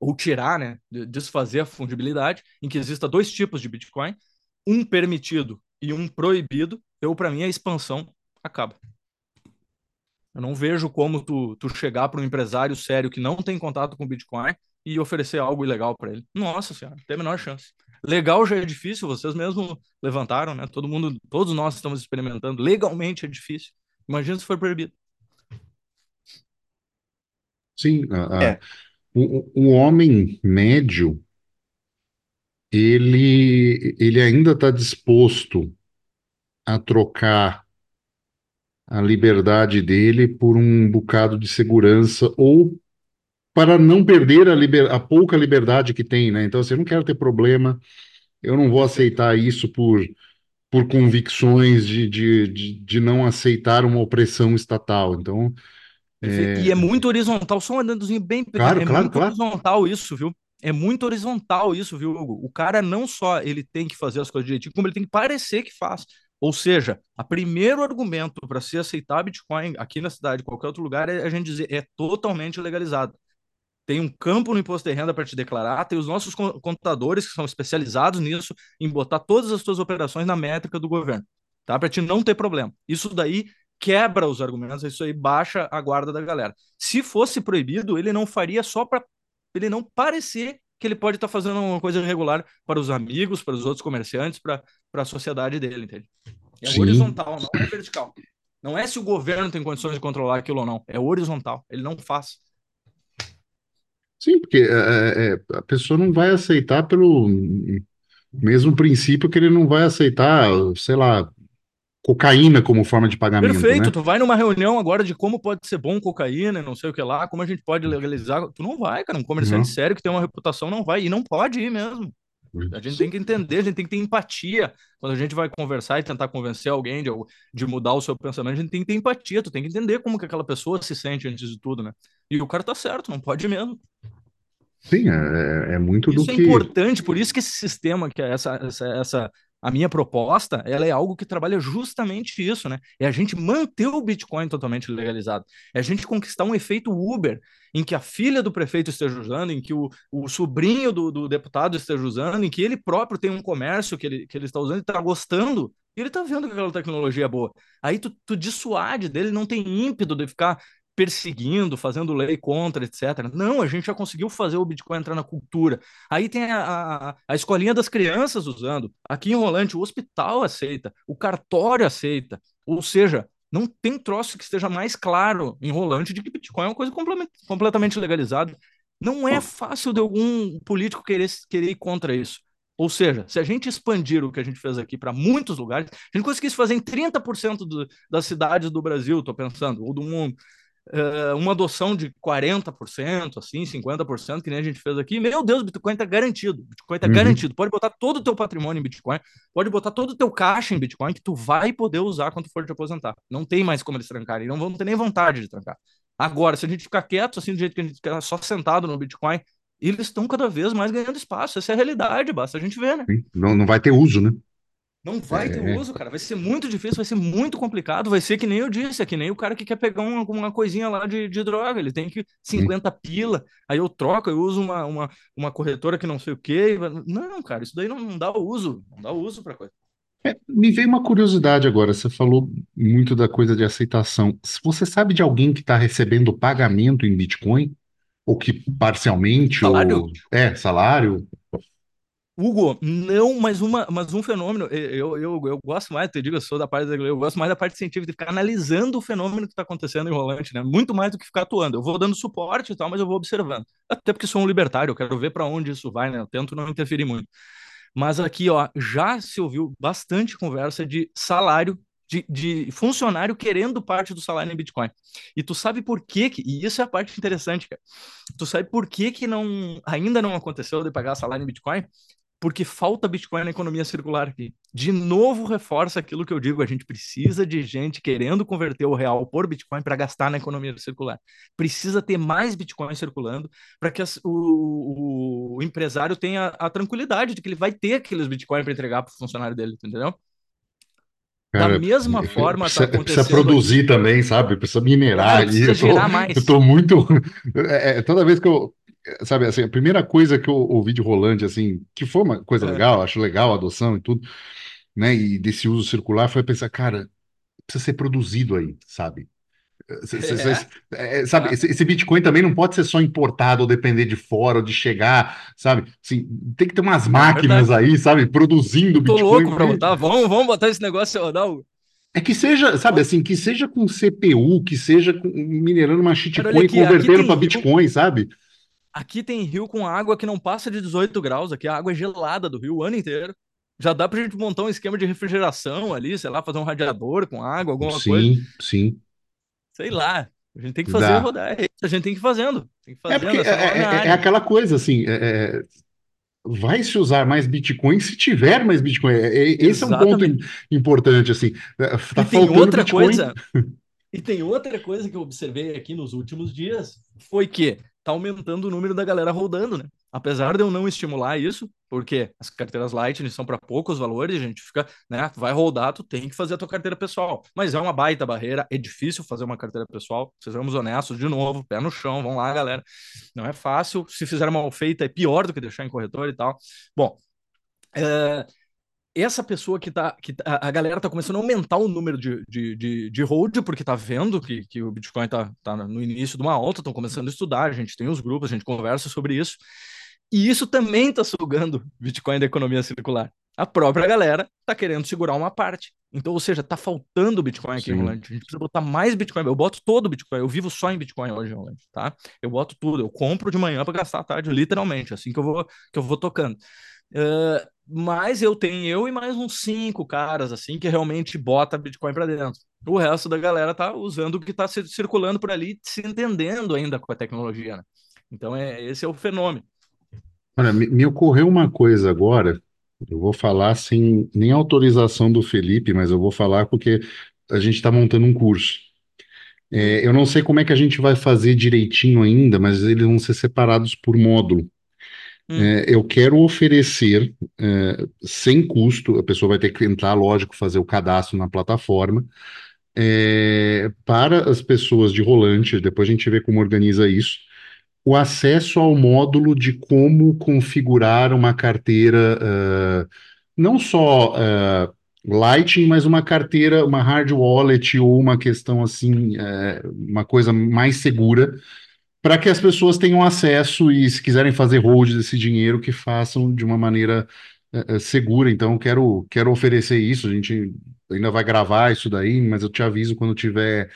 ou tirar, né, desfazer a fungibilidade, em que exista dois tipos de Bitcoin, um permitido e um proibido, eu, para mim, a expansão acaba. Eu não vejo como tu, tu chegar para um empresário sério que não tem contato com Bitcoin e oferecer algo ilegal para ele. Nossa senhora, tem a menor chance. Legal já é difícil, vocês mesmo levantaram, né? Todo mundo, todos nós estamos experimentando. Legalmente é difícil. Imagina se for proibido. Sim, a, a, é. o, o homem médio, ele, ele ainda está disposto a trocar a liberdade dele por um bocado de segurança ou para não perder a, liber, a pouca liberdade que tem, né? Então, assim, eu não quero ter problema, eu não vou aceitar isso por, por convicções de, de, de, de não aceitar uma opressão estatal. Então, é... E é muito horizontal, só um adendozinho bem claro, é claro, muito claro. horizontal isso, viu? É muito horizontal isso, viu, Hugo? O cara não só ele tem que fazer as coisas direitinho, como ele tem que parecer que faz. Ou seja, o primeiro argumento para se aceitar Bitcoin aqui na cidade, em qualquer outro lugar, é a gente dizer é totalmente legalizado. Tem um campo no imposto de renda para te declarar, tem os nossos contadores que são especializados nisso, em botar todas as suas operações na métrica do governo, tá? Para te não ter problema. Isso daí quebra os argumentos, isso aí baixa a guarda da galera. Se fosse proibido, ele não faria só para ele não parecer que ele pode estar tá fazendo uma coisa irregular para os amigos, para os outros comerciantes, para a sociedade dele, entende? É Sim. horizontal, não é vertical. Não é se o governo tem condições de controlar aquilo ou não. É horizontal. Ele não faz. Sim, porque é, é, é a pessoa não vai aceitar pelo mesmo princípio que ele não vai aceitar, sei lá, cocaína como forma de pagamento. Perfeito, né? tu vai numa reunião agora de como pode ser bom cocaína, não sei o que lá, como a gente pode legalizar. Tu não vai, cara. Um comerciante não. sério que tem uma reputação não vai, e não pode ir mesmo. A gente tem que entender, a gente tem que ter empatia. Quando a gente vai conversar e tentar convencer alguém de, de mudar o seu pensamento, a gente tem que ter empatia. Tu tem que entender como que aquela pessoa se sente antes de tudo, né? E o cara tá certo, não pode mesmo. Sim, é, é, é muito isso do é que... Isso é importante, por isso que esse sistema, que é essa, essa, essa a minha proposta, ela é algo que trabalha justamente isso, né? É a gente manter o Bitcoin totalmente legalizado. É a gente conquistar um efeito Uber, em que a filha do prefeito esteja usando, em que o, o sobrinho do, do deputado esteja usando, em que ele próprio tem um comércio que ele, que ele está usando e está gostando, e ele está vendo que aquela tecnologia é boa. Aí tu, tu dissuade dele, não tem ímpeto de ficar perseguindo, fazendo lei contra, etc. Não, a gente já conseguiu fazer o Bitcoin entrar na cultura. Aí tem a, a, a escolinha das crianças usando. Aqui em Rolante, o hospital aceita, o cartório aceita. Ou seja, não tem troço que esteja mais claro em Rolante de que Bitcoin é uma coisa completamente legalizada. Não é fácil de algum político querer, querer ir contra isso. Ou seja, se a gente expandir o que a gente fez aqui para muitos lugares, a gente conseguisse fazer em 30% do, das cidades do Brasil, estou pensando, ou do mundo, uh, uma adoção de 40%, assim, 50%, que nem a gente fez aqui, meu Deus, Bitcoin está garantido. Bitcoin está uhum. garantido. Pode botar todo o teu patrimônio em Bitcoin, pode botar todo o teu caixa em Bitcoin, que tu vai poder usar quando for te aposentar. Não tem mais como eles trancarem, não vão ter nem vontade de trancar. Agora, se a gente ficar quieto, assim, do jeito que a gente fica só sentado no Bitcoin, eles estão cada vez mais ganhando espaço. Essa é a realidade, basta a gente ver, né? Não, não vai ter uso, né? Não vai é. ter uso, cara. Vai ser muito difícil, vai ser muito complicado. Vai ser que nem eu disse, é que nem o cara que quer pegar uma, uma coisinha lá de, de droga. Ele tem que 50 Sim. pila, aí eu troco, eu uso uma, uma, uma corretora que não sei o quê. Não, cara, isso daí não, não dá uso. Não dá uso para coisa. É, me veio uma curiosidade agora. Você falou muito da coisa de aceitação. Você sabe de alguém que está recebendo pagamento em Bitcoin? Ou que parcialmente? Salário? Ou... É, salário? Hugo, não, mas, uma, mas um fenômeno, eu, eu, eu gosto mais, te digo, eu sou da parte eu gosto mais da parte científica, de ficar analisando o fenômeno que está acontecendo em Rolante, né? Muito mais do que ficar atuando. Eu vou dando suporte e tal, mas eu vou observando. Até porque sou um libertário, eu quero ver para onde isso vai, né? Eu tento não interferir muito. Mas aqui, ó, já se ouviu bastante conversa de salário de, de, funcionário querendo parte do salário em Bitcoin. E tu sabe por quê que, e isso é a parte interessante, cara. Tu sabe por que que não ainda não aconteceu de pagar salário em Bitcoin? Porque falta Bitcoin na economia circular aqui. De novo, reforça aquilo que eu digo: a gente precisa de gente querendo converter o real por Bitcoin para gastar na economia circular. Precisa ter mais Bitcoin circulando para que as, o, o, empresário tenha a tranquilidade de que ele vai ter aqueles Bitcoin para entregar para o funcionário dele, entendeu? Cara, da mesma forma, precisa, tá precisa produzir aqui. também, sabe? Precisa minerar. Ah, precisa eu, tô, mais. eu tô muito. <laughs> É, é, toda vez que eu, sabe, assim, a primeira coisa que eu ouvi de Rolante, assim, que foi uma coisa é. legal, acho legal a adoção e tudo, né, e desse uso circular, foi pensar, cara, precisa ser produzido aí, sabe? É. É, sabe, esse, esse, Bitcoin também não pode ser só importado ou depender de fora ou de chegar, sabe? Assim, tem que ter umas máquinas aí, sabe, produzindo Tô Bitcoin. louco pra botar, vamos, vamos botar esse negócio rodar. É que seja, sabe, assim, que seja com CPU, que seja com, minerando uma shitcoin e convertendo para Bitcoin, sabe? Aqui tem rio com água que não passa de 18 graus, aqui a água é gelada do rio o ano inteiro. Já dá pra gente montar um esquema de refrigeração ali, sei lá, fazer um radiador com água, alguma sim, coisa. Sim, sim. Sei lá. A gente tem que fazer dá. rodar. É a gente tem que ir fazendo. Tem que é, porque é, é, é, aquela coisa, assim, é, é, vai se usar mais Bitcoin se tiver mais Bitcoin. esse Exatamente. é um ponto importante, assim. Tá e tem outra Bitcoin. coisa. <laughs> E tem outra coisa que eu observei aqui nos últimos dias, foi que tá aumentando o número da galera rodando, né? Apesar de eu não estimular isso, porque as carteiras Lightning são para poucos valores, a gente fica, né? Vai rodar, tu tem que fazer a tua carteira pessoal. Mas é uma baita barreira, é difícil fazer uma carteira pessoal, sejamos honestos, de novo, pé no chão, vamos lá, galera. Não é fácil, se fizer mal feita é pior do que deixar em corretor e tal. Bom, é, essa pessoa que tá. Que tá, a galera tá começando a aumentar o número de, de, de, de hold, porque tá vendo que, que o Bitcoin tá, tá no início de uma alta, estão começando a estudar, a gente tem os grupos, a gente conversa sobre isso. E isso também tá sugando Bitcoin da economia circular. A própria galera tá querendo segurar uma parte. Então, ou seja, tá faltando Bitcoin aqui Sim. Rolante. A gente precisa botar mais Bitcoin. Eu boto todo o Bitcoin. Eu vivo só em Bitcoin hoje Rolante, tá? Eu boto tudo. Eu compro de manhã para gastar à tarde, literalmente. Assim que eu vou, que eu vou tocando. Uh, mas eu tenho eu e mais uns cinco caras assim que realmente bota Bitcoin para dentro. O resto da galera tá usando o que está circulando por ali, se entendendo ainda com a tecnologia. Né? Então é esse é o fenômeno. Olha, me, me ocorreu uma coisa agora. Eu vou falar sem nem autorização do Felipe, mas eu vou falar porque a gente está montando um curso. É, eu não sei como é que a gente vai fazer direitinho ainda, mas eles vão ser separados por módulo. Hum. É, eu quero oferecer é, sem custo, a pessoa vai ter que entrar, lógico, fazer o cadastro na plataforma, é, para as pessoas de rolante, depois a gente vê como organiza isso, o acesso ao módulo de como configurar uma carteira, uh, não só uh, Lightning, mas uma carteira, uma hard wallet ou uma questão assim, uh, uma coisa mais segura para que as pessoas tenham acesso e, se quiserem fazer hold desse dinheiro, que façam de uma maneira uh, segura. Então, quero, quero oferecer isso. A gente ainda vai gravar isso daí, mas eu te aviso quando tiver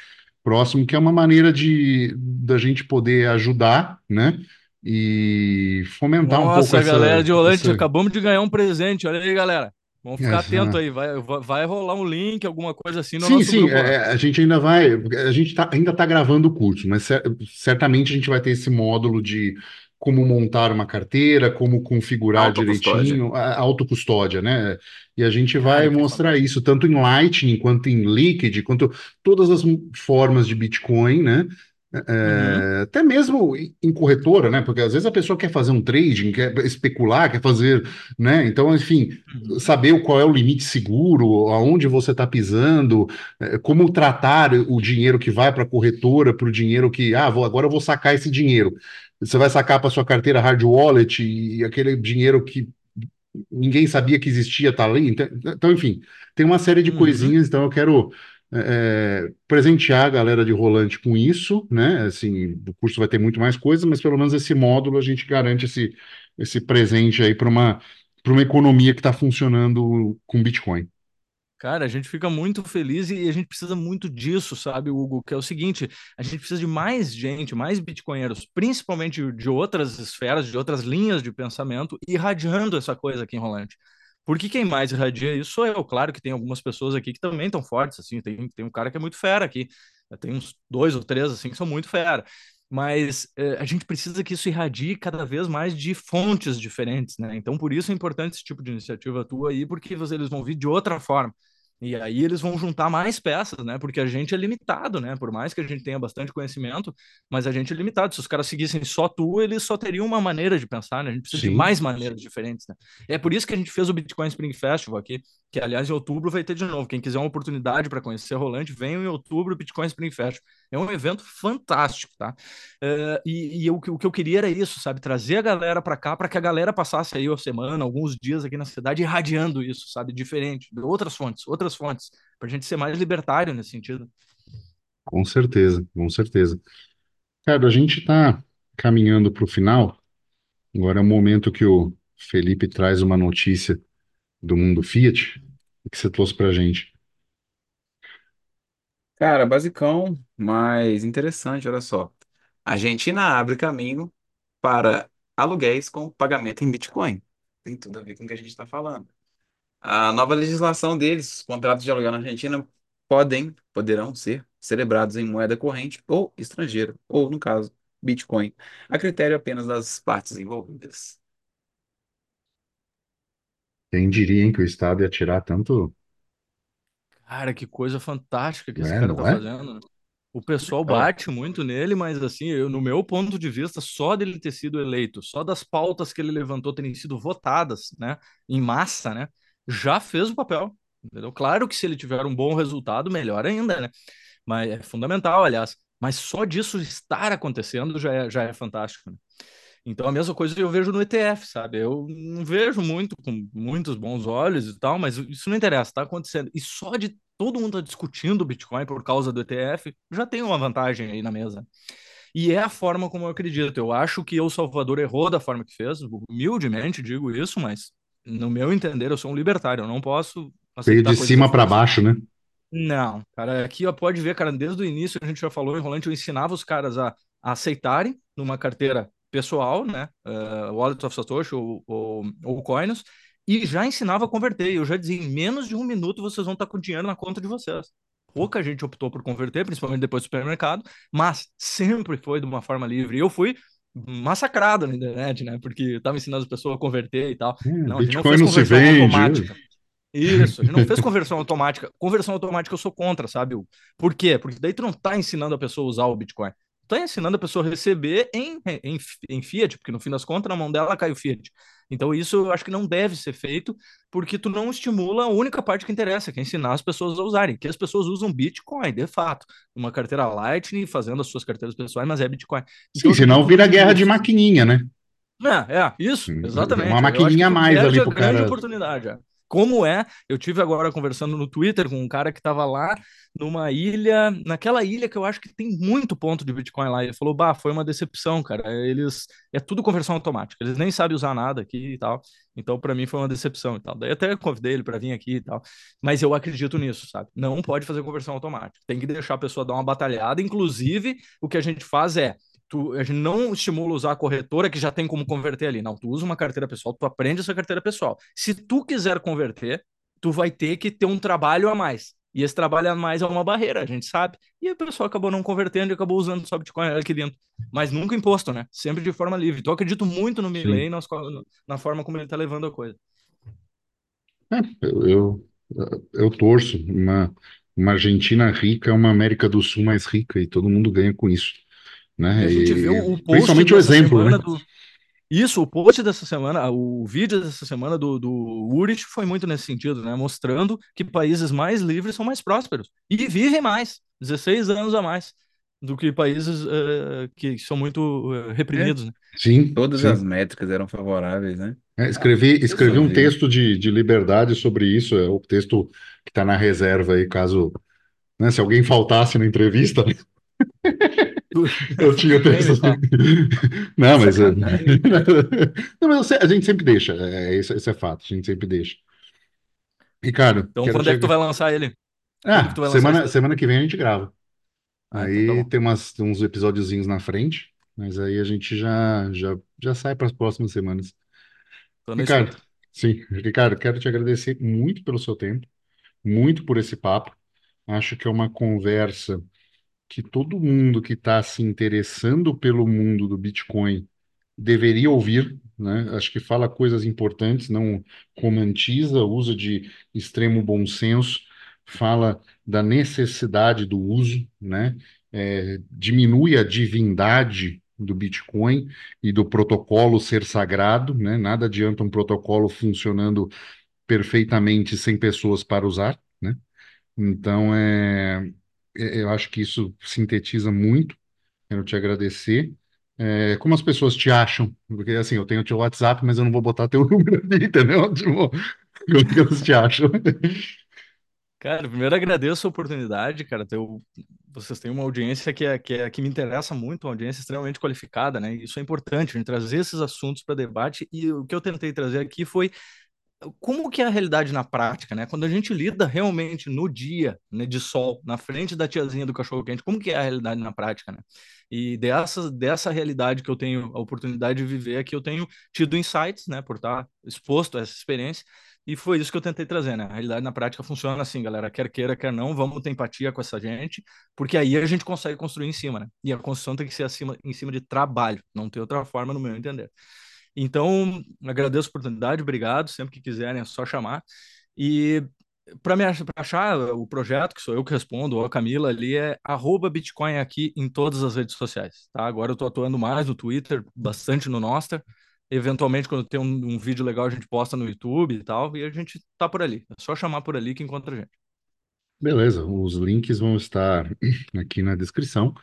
próximo, que é uma maneira de da gente poder ajudar, né? e fomentar um pouco Nossa, essa, galera de Rolante, essa... acabamos de ganhar um presente. Olha aí, galera. Vamos ficar atento essa- aí. Vai, vai, rolar um link, alguma coisa assim no Sim, nosso sim, grupo é, a gente ainda vai, a gente tá- ainda está gravando o curso, mas cer- certamente a gente vai ter esse módulo de como montar uma carteira, como configurar Autocustódia. direitinho, a autocustódia, né? E a gente vai mostrar isso tanto em Lightning, quanto em Liquid, quanto todas as formas de Bitcoin, né? Uhum, É, até mesmo em corretora, né? Porque às vezes a pessoa quer fazer um trading, quer especular, quer fazer, né? Então, enfim, uhum, saber qual é o limite seguro, aonde você está pisando, eh, como tratar o dinheiro que vai para a corretora, para o dinheiro que, ah, vou, agora eu vou sacar esse dinheiro. Você vai sacar para sua carteira hard wallet e aquele dinheiro que ninguém sabia que existia tá ali. Então, então, enfim, tem uma série de uhum. coisinhas, então eu quero é, presentear a galera de Rolante com isso, né? Assim, o curso vai ter muito mais coisas, mas pelo menos esse módulo a gente garante esse, esse presente aí para uma, uma economia que está funcionando com Bitcoin. Cara, a gente fica muito feliz e a gente precisa muito disso, sabe, Hugo? Que é o seguinte: a gente precisa de mais gente, mais bitcoinheiros, principalmente de outras esferas, de outras linhas de pensamento, irradiando essa coisa aqui em Rolante. Porque quem mais irradia isso sou eu. Claro que tem algumas pessoas aqui que também estão fortes, assim. Tem, tem um cara que é muito fera aqui. Tem uns dois ou três, assim, que são muito fera. Mas eh, a gente precisa que isso irradie cada vez mais de fontes diferentes, né? Então, por isso é importante esse tipo de iniciativa tua aí, porque eles vão vir de outra forma. E aí eles vão juntar mais peças, né? Porque a gente é limitado, né? Por mais que a gente tenha bastante conhecimento, mas a gente é limitado. Se os caras seguissem só tu, eles só teriam uma maneira de pensar, né? A gente precisa de Sim, mais maneiras diferentes, né? É por isso que a gente fez o Bitcoin Spring Festival aqui, que aliás em outubro vai ter de novo. Quem quiser uma oportunidade para conhecer Rolante, venham em outubro o Bitcoin Spring Festival. É um evento fantástico, tá? Eh, e e eu- o que eu queria era isso, sabe? Trazer a galera para cá, para que a galera passasse aí a semana, alguns dias aqui na cidade, irradiando isso, sabe? Diferente, de outras fontes, outras fontes, para a gente ser mais libertário nesse sentido. com certeza, com certeza. Cara, a gente está caminhando para o final. Agora é o momento que o Felipe traz uma notícia do mundo Fiat. O que você trouxe para a gente? Cara, basicão, mas interessante, olha só. A Argentina abre caminho para aluguéis com pagamento em Bitcoin. Tem tudo a ver com o que a gente está falando. A nova legislação deles, os contratos de aluguel na Argentina podem, poderão ser celebrados em moeda corrente ou estrangeira, ou, no caso, Bitcoin, a critério apenas das partes envolvidas. Quem diria, hein, que o Estado ia tirar tanto. Cara, que coisa fantástica que esse É, cara não tá é? fazendo, né? O pessoal Legal. bate muito nele, mas assim, eu, no meu ponto de vista, só dele ter sido eleito, só das pautas que ele levantou terem sido votadas, né, em massa, né, já fez o papel, entendeu? Claro que se ele tiver um bom resultado, melhor ainda, né? Mas é fundamental, aliás. Mas só disso estar acontecendo já é, já é fantástico, né? Então a mesma coisa eu vejo no ETF, sabe? Eu não vejo muito com muitos bons olhos e tal, mas isso não interessa, tá acontecendo. E só de todo mundo tá discutindo o Bitcoin por causa do ETF, já tem uma vantagem aí na mesa. E é a forma como eu acredito. Eu acho que o Salvador errou da forma que fez, humildemente digo isso, mas no meu entender, eu sou um libertário, eu não posso Veio de cima para baixo, né? Não, cara, aqui ó, pode ver, cara, desde o início a gente já falou em Rolante, eu ensinava os caras a, a aceitarem numa carteira pessoal, né, uh, Wallet of Satoshi ou, ou, ou Coinos, e já ensinava a converter. Eu já dizia, em menos de um minuto vocês vão estar com dinheiro na conta de vocês. Pouca gente optou por converter, principalmente depois do supermercado, mas sempre foi de uma forma livre. Eu fui massacrado na internet, né, porque estava ensinando as pessoas a converter e tal. É, Não, a gente não Bitcoin fez não se conversão vende. automática. Isso, a gente não fez <laughs> conversão automática. Conversão automática eu sou contra, sabe? Por quê? Porque daí tu não tá ensinando a pessoa a usar o Bitcoin. Tu tá ensinando a pessoa a receber em, em, em Fiat, porque no fim das contas, na mão dela cai o Fiat. Então isso eu acho que não deve ser feito, porque tu não estimula a única parte que interessa, que é ensinar as pessoas a usarem. Que as pessoas usam Bitcoin, de fato. Uma carteira Lightning, fazendo as suas carteiras pessoais, mas é Bitcoin. Sim, eu senão vira guerra de maquininha, né? É, é, isso, Uma exatamente. Que maquininha a mais ali pro grande cara. oportunidade. é. Como é, eu tive agora conversando no Twitter com um cara que estava lá numa ilha, naquela ilha que eu acho que tem muito ponto de Bitcoin lá. Ele falou: Bah, foi uma decepção, cara. Eles é tudo conversão automática, eles nem sabem usar nada aqui e tal. Então, para mim, foi uma decepção e tal. Daí até convidei ele para vir aqui e tal. Mas eu acredito nisso, sabe? Não pode fazer conversão automática. Tem que deixar a pessoa dar uma batalhada. Inclusive, o que a gente faz é Tu, a gente não estimula usar a corretora que já tem como converter ali. Não, tu usa uma carteira pessoal, tu aprende essa carteira pessoal. Se tu quiser converter, tu vai ter que ter um trabalho a mais. E esse trabalho a mais é uma barreira, a gente sabe. E o pessoal acabou não convertendo e acabou usando só Bitcoin aqui dentro. Mas nunca imposto, né? Sempre de forma livre. Então eu acredito muito no Milley, na, na forma como ele está levando a coisa. É, eu, eu, eu torço. Uma, uma Argentina rica é uma América do Sul mais rica e todo mundo ganha com isso. Né? E a gente vê o, post principalmente o exemplo, né? Do... Isso, o post dessa semana, o vídeo dessa semana do, do Urich foi muito nesse sentido, né? Mostrando que países mais livres são mais prósperos e vivem mais, 16 anos a mais, do que países uh, que são muito uh, reprimidos, é. né? Sim. Todas sim. as métricas eram favoráveis, né? É, escrevi escrevi um texto de, de liberdade sobre isso, é o texto que está na reserva aí, caso né, se alguém faltasse na entrevista. <laughs> Né? <laughs> Eu tinha texto. <laughs> Não, mas. É- Não, mas a gente sempre deixa. É, isso, isso é fato, a gente sempre deixa. Ricardo. Então, quando é que tu vai lançar ele? Ah, semana, semana que vem a gente grava. Ah, aí então tá tem umas, uns episódiozinhos na frente, mas aí a gente já, já, já sai para as próximas semanas. Ricardo, sim, Ricardo, quero te agradecer muito pelo seu tempo, muito por esse papo. Acho que é uma conversa que todo mundo que está se interessando pelo mundo do Bitcoin deveria ouvir, né? Acho que fala coisas importantes, não romantiza, usa de extremo bom senso, fala da necessidade do uso, né? É, diminui a divindade do Bitcoin e do protocolo ser sagrado, né? Nada adianta um protocolo funcionando perfeitamente sem pessoas para usar, né? Então, é, é, eu acho que isso sintetiza muito. Quero te agradecer. É, como as pessoas te acham? Porque assim, eu tenho teu WhatsApp, mas eu não vou botar teu <laughs> número ali, entendeu? Tipo, como que elas te acham? Cara, primeiro agradeço a oportunidade, cara. Teu, vocês têm uma audiência que, é, que, é, que me interessa muito, uma audiência extremamente qualificada, né? Isso é importante, a gente trazer esses assuntos para debate. E o que eu tentei trazer aqui foi como que é a realidade na prática, né? Quando a gente lida realmente no dia, né, de sol, na frente da tiazinha do cachorro quente, como que é a realidade na prática, né? E dessa, dessa realidade que eu tenho a oportunidade de viver é que eu tenho tido insights, né, por estar exposto a essa experiência, e foi isso que eu tentei trazer, né? A realidade na prática funciona assim, galera, quer queira, quer não, vamos ter empatia com essa gente, porque aí a gente consegue construir em cima, né? E a construção tem que ser acima, em cima de trabalho, não tem outra forma, no meu entender. Então, agradeço a oportunidade, obrigado. Sempre que quiserem é só chamar. E para me achar o projeto, que sou eu que respondo, ou a Camila ali, é arroba Bitcoin aqui em todas as redes sociais. Tá? Agora eu estou atuando mais no Twitter, bastante no Nostra. Eventualmente, quando tem um, um, vídeo legal, a gente posta no YouTube e tal, e a gente tá por ali. É só chamar por ali que encontra a gente. Beleza, os links vão estar aqui na descrição.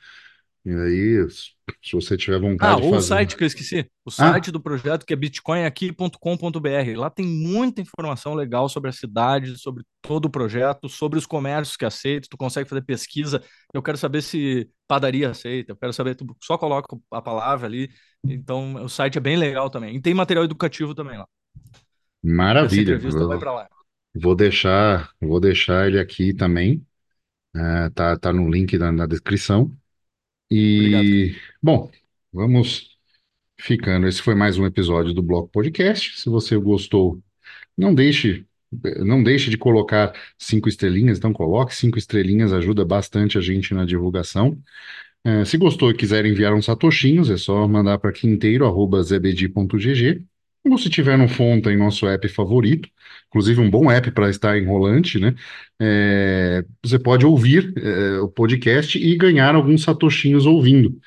E aí, se você tiver vontade ah, de fazer... o site que eu esqueci. O site ah. do projeto que é bitcoinaqui.com.br. Lá tem muita informação legal sobre a cidade, sobre todo o projeto, sobre os comércios que aceitam. Tu consegue fazer pesquisa. Eu quero saber se padaria aceita. Eu quero saber, tu só coloca a palavra ali. Então, o site é bem legal também. E tem material educativo também lá. Maravilha. Vou, lá. vou deixar, vou deixar ele aqui também. É, tá, tá no link na, na descrição. E, Obrigado. bom, vamos ficando. Esse foi mais um episódio do Bloco Podcast. Se você gostou, não deixe, não deixe de colocar cinco estrelinhas. Então, coloque cinco estrelinhas, ajuda bastante a gente na divulgação. É, se gostou e quiser enviar uns satoshinhos, é só mandar para quinteiro.zbd.gg. Ou se tiver no Fonta em nosso app favorito, inclusive um bom app para estar enrolante, né? É, você pode ouvir é, o podcast e ganhar alguns satoshinhos ouvindo.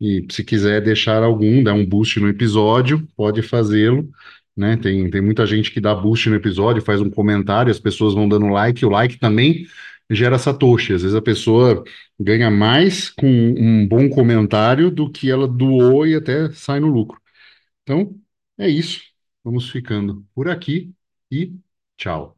E se quiser deixar algum, dar um boost no episódio, pode fazê-lo. Né? Tem, tem muita gente que dá boost no episódio, faz um comentário, as pessoas vão dando like, o like também gera satoshi. Às vezes a pessoa ganha mais com um bom comentário do que ela doou e até sai no lucro. Então, é isso. Vamos ficando por aqui e tchau.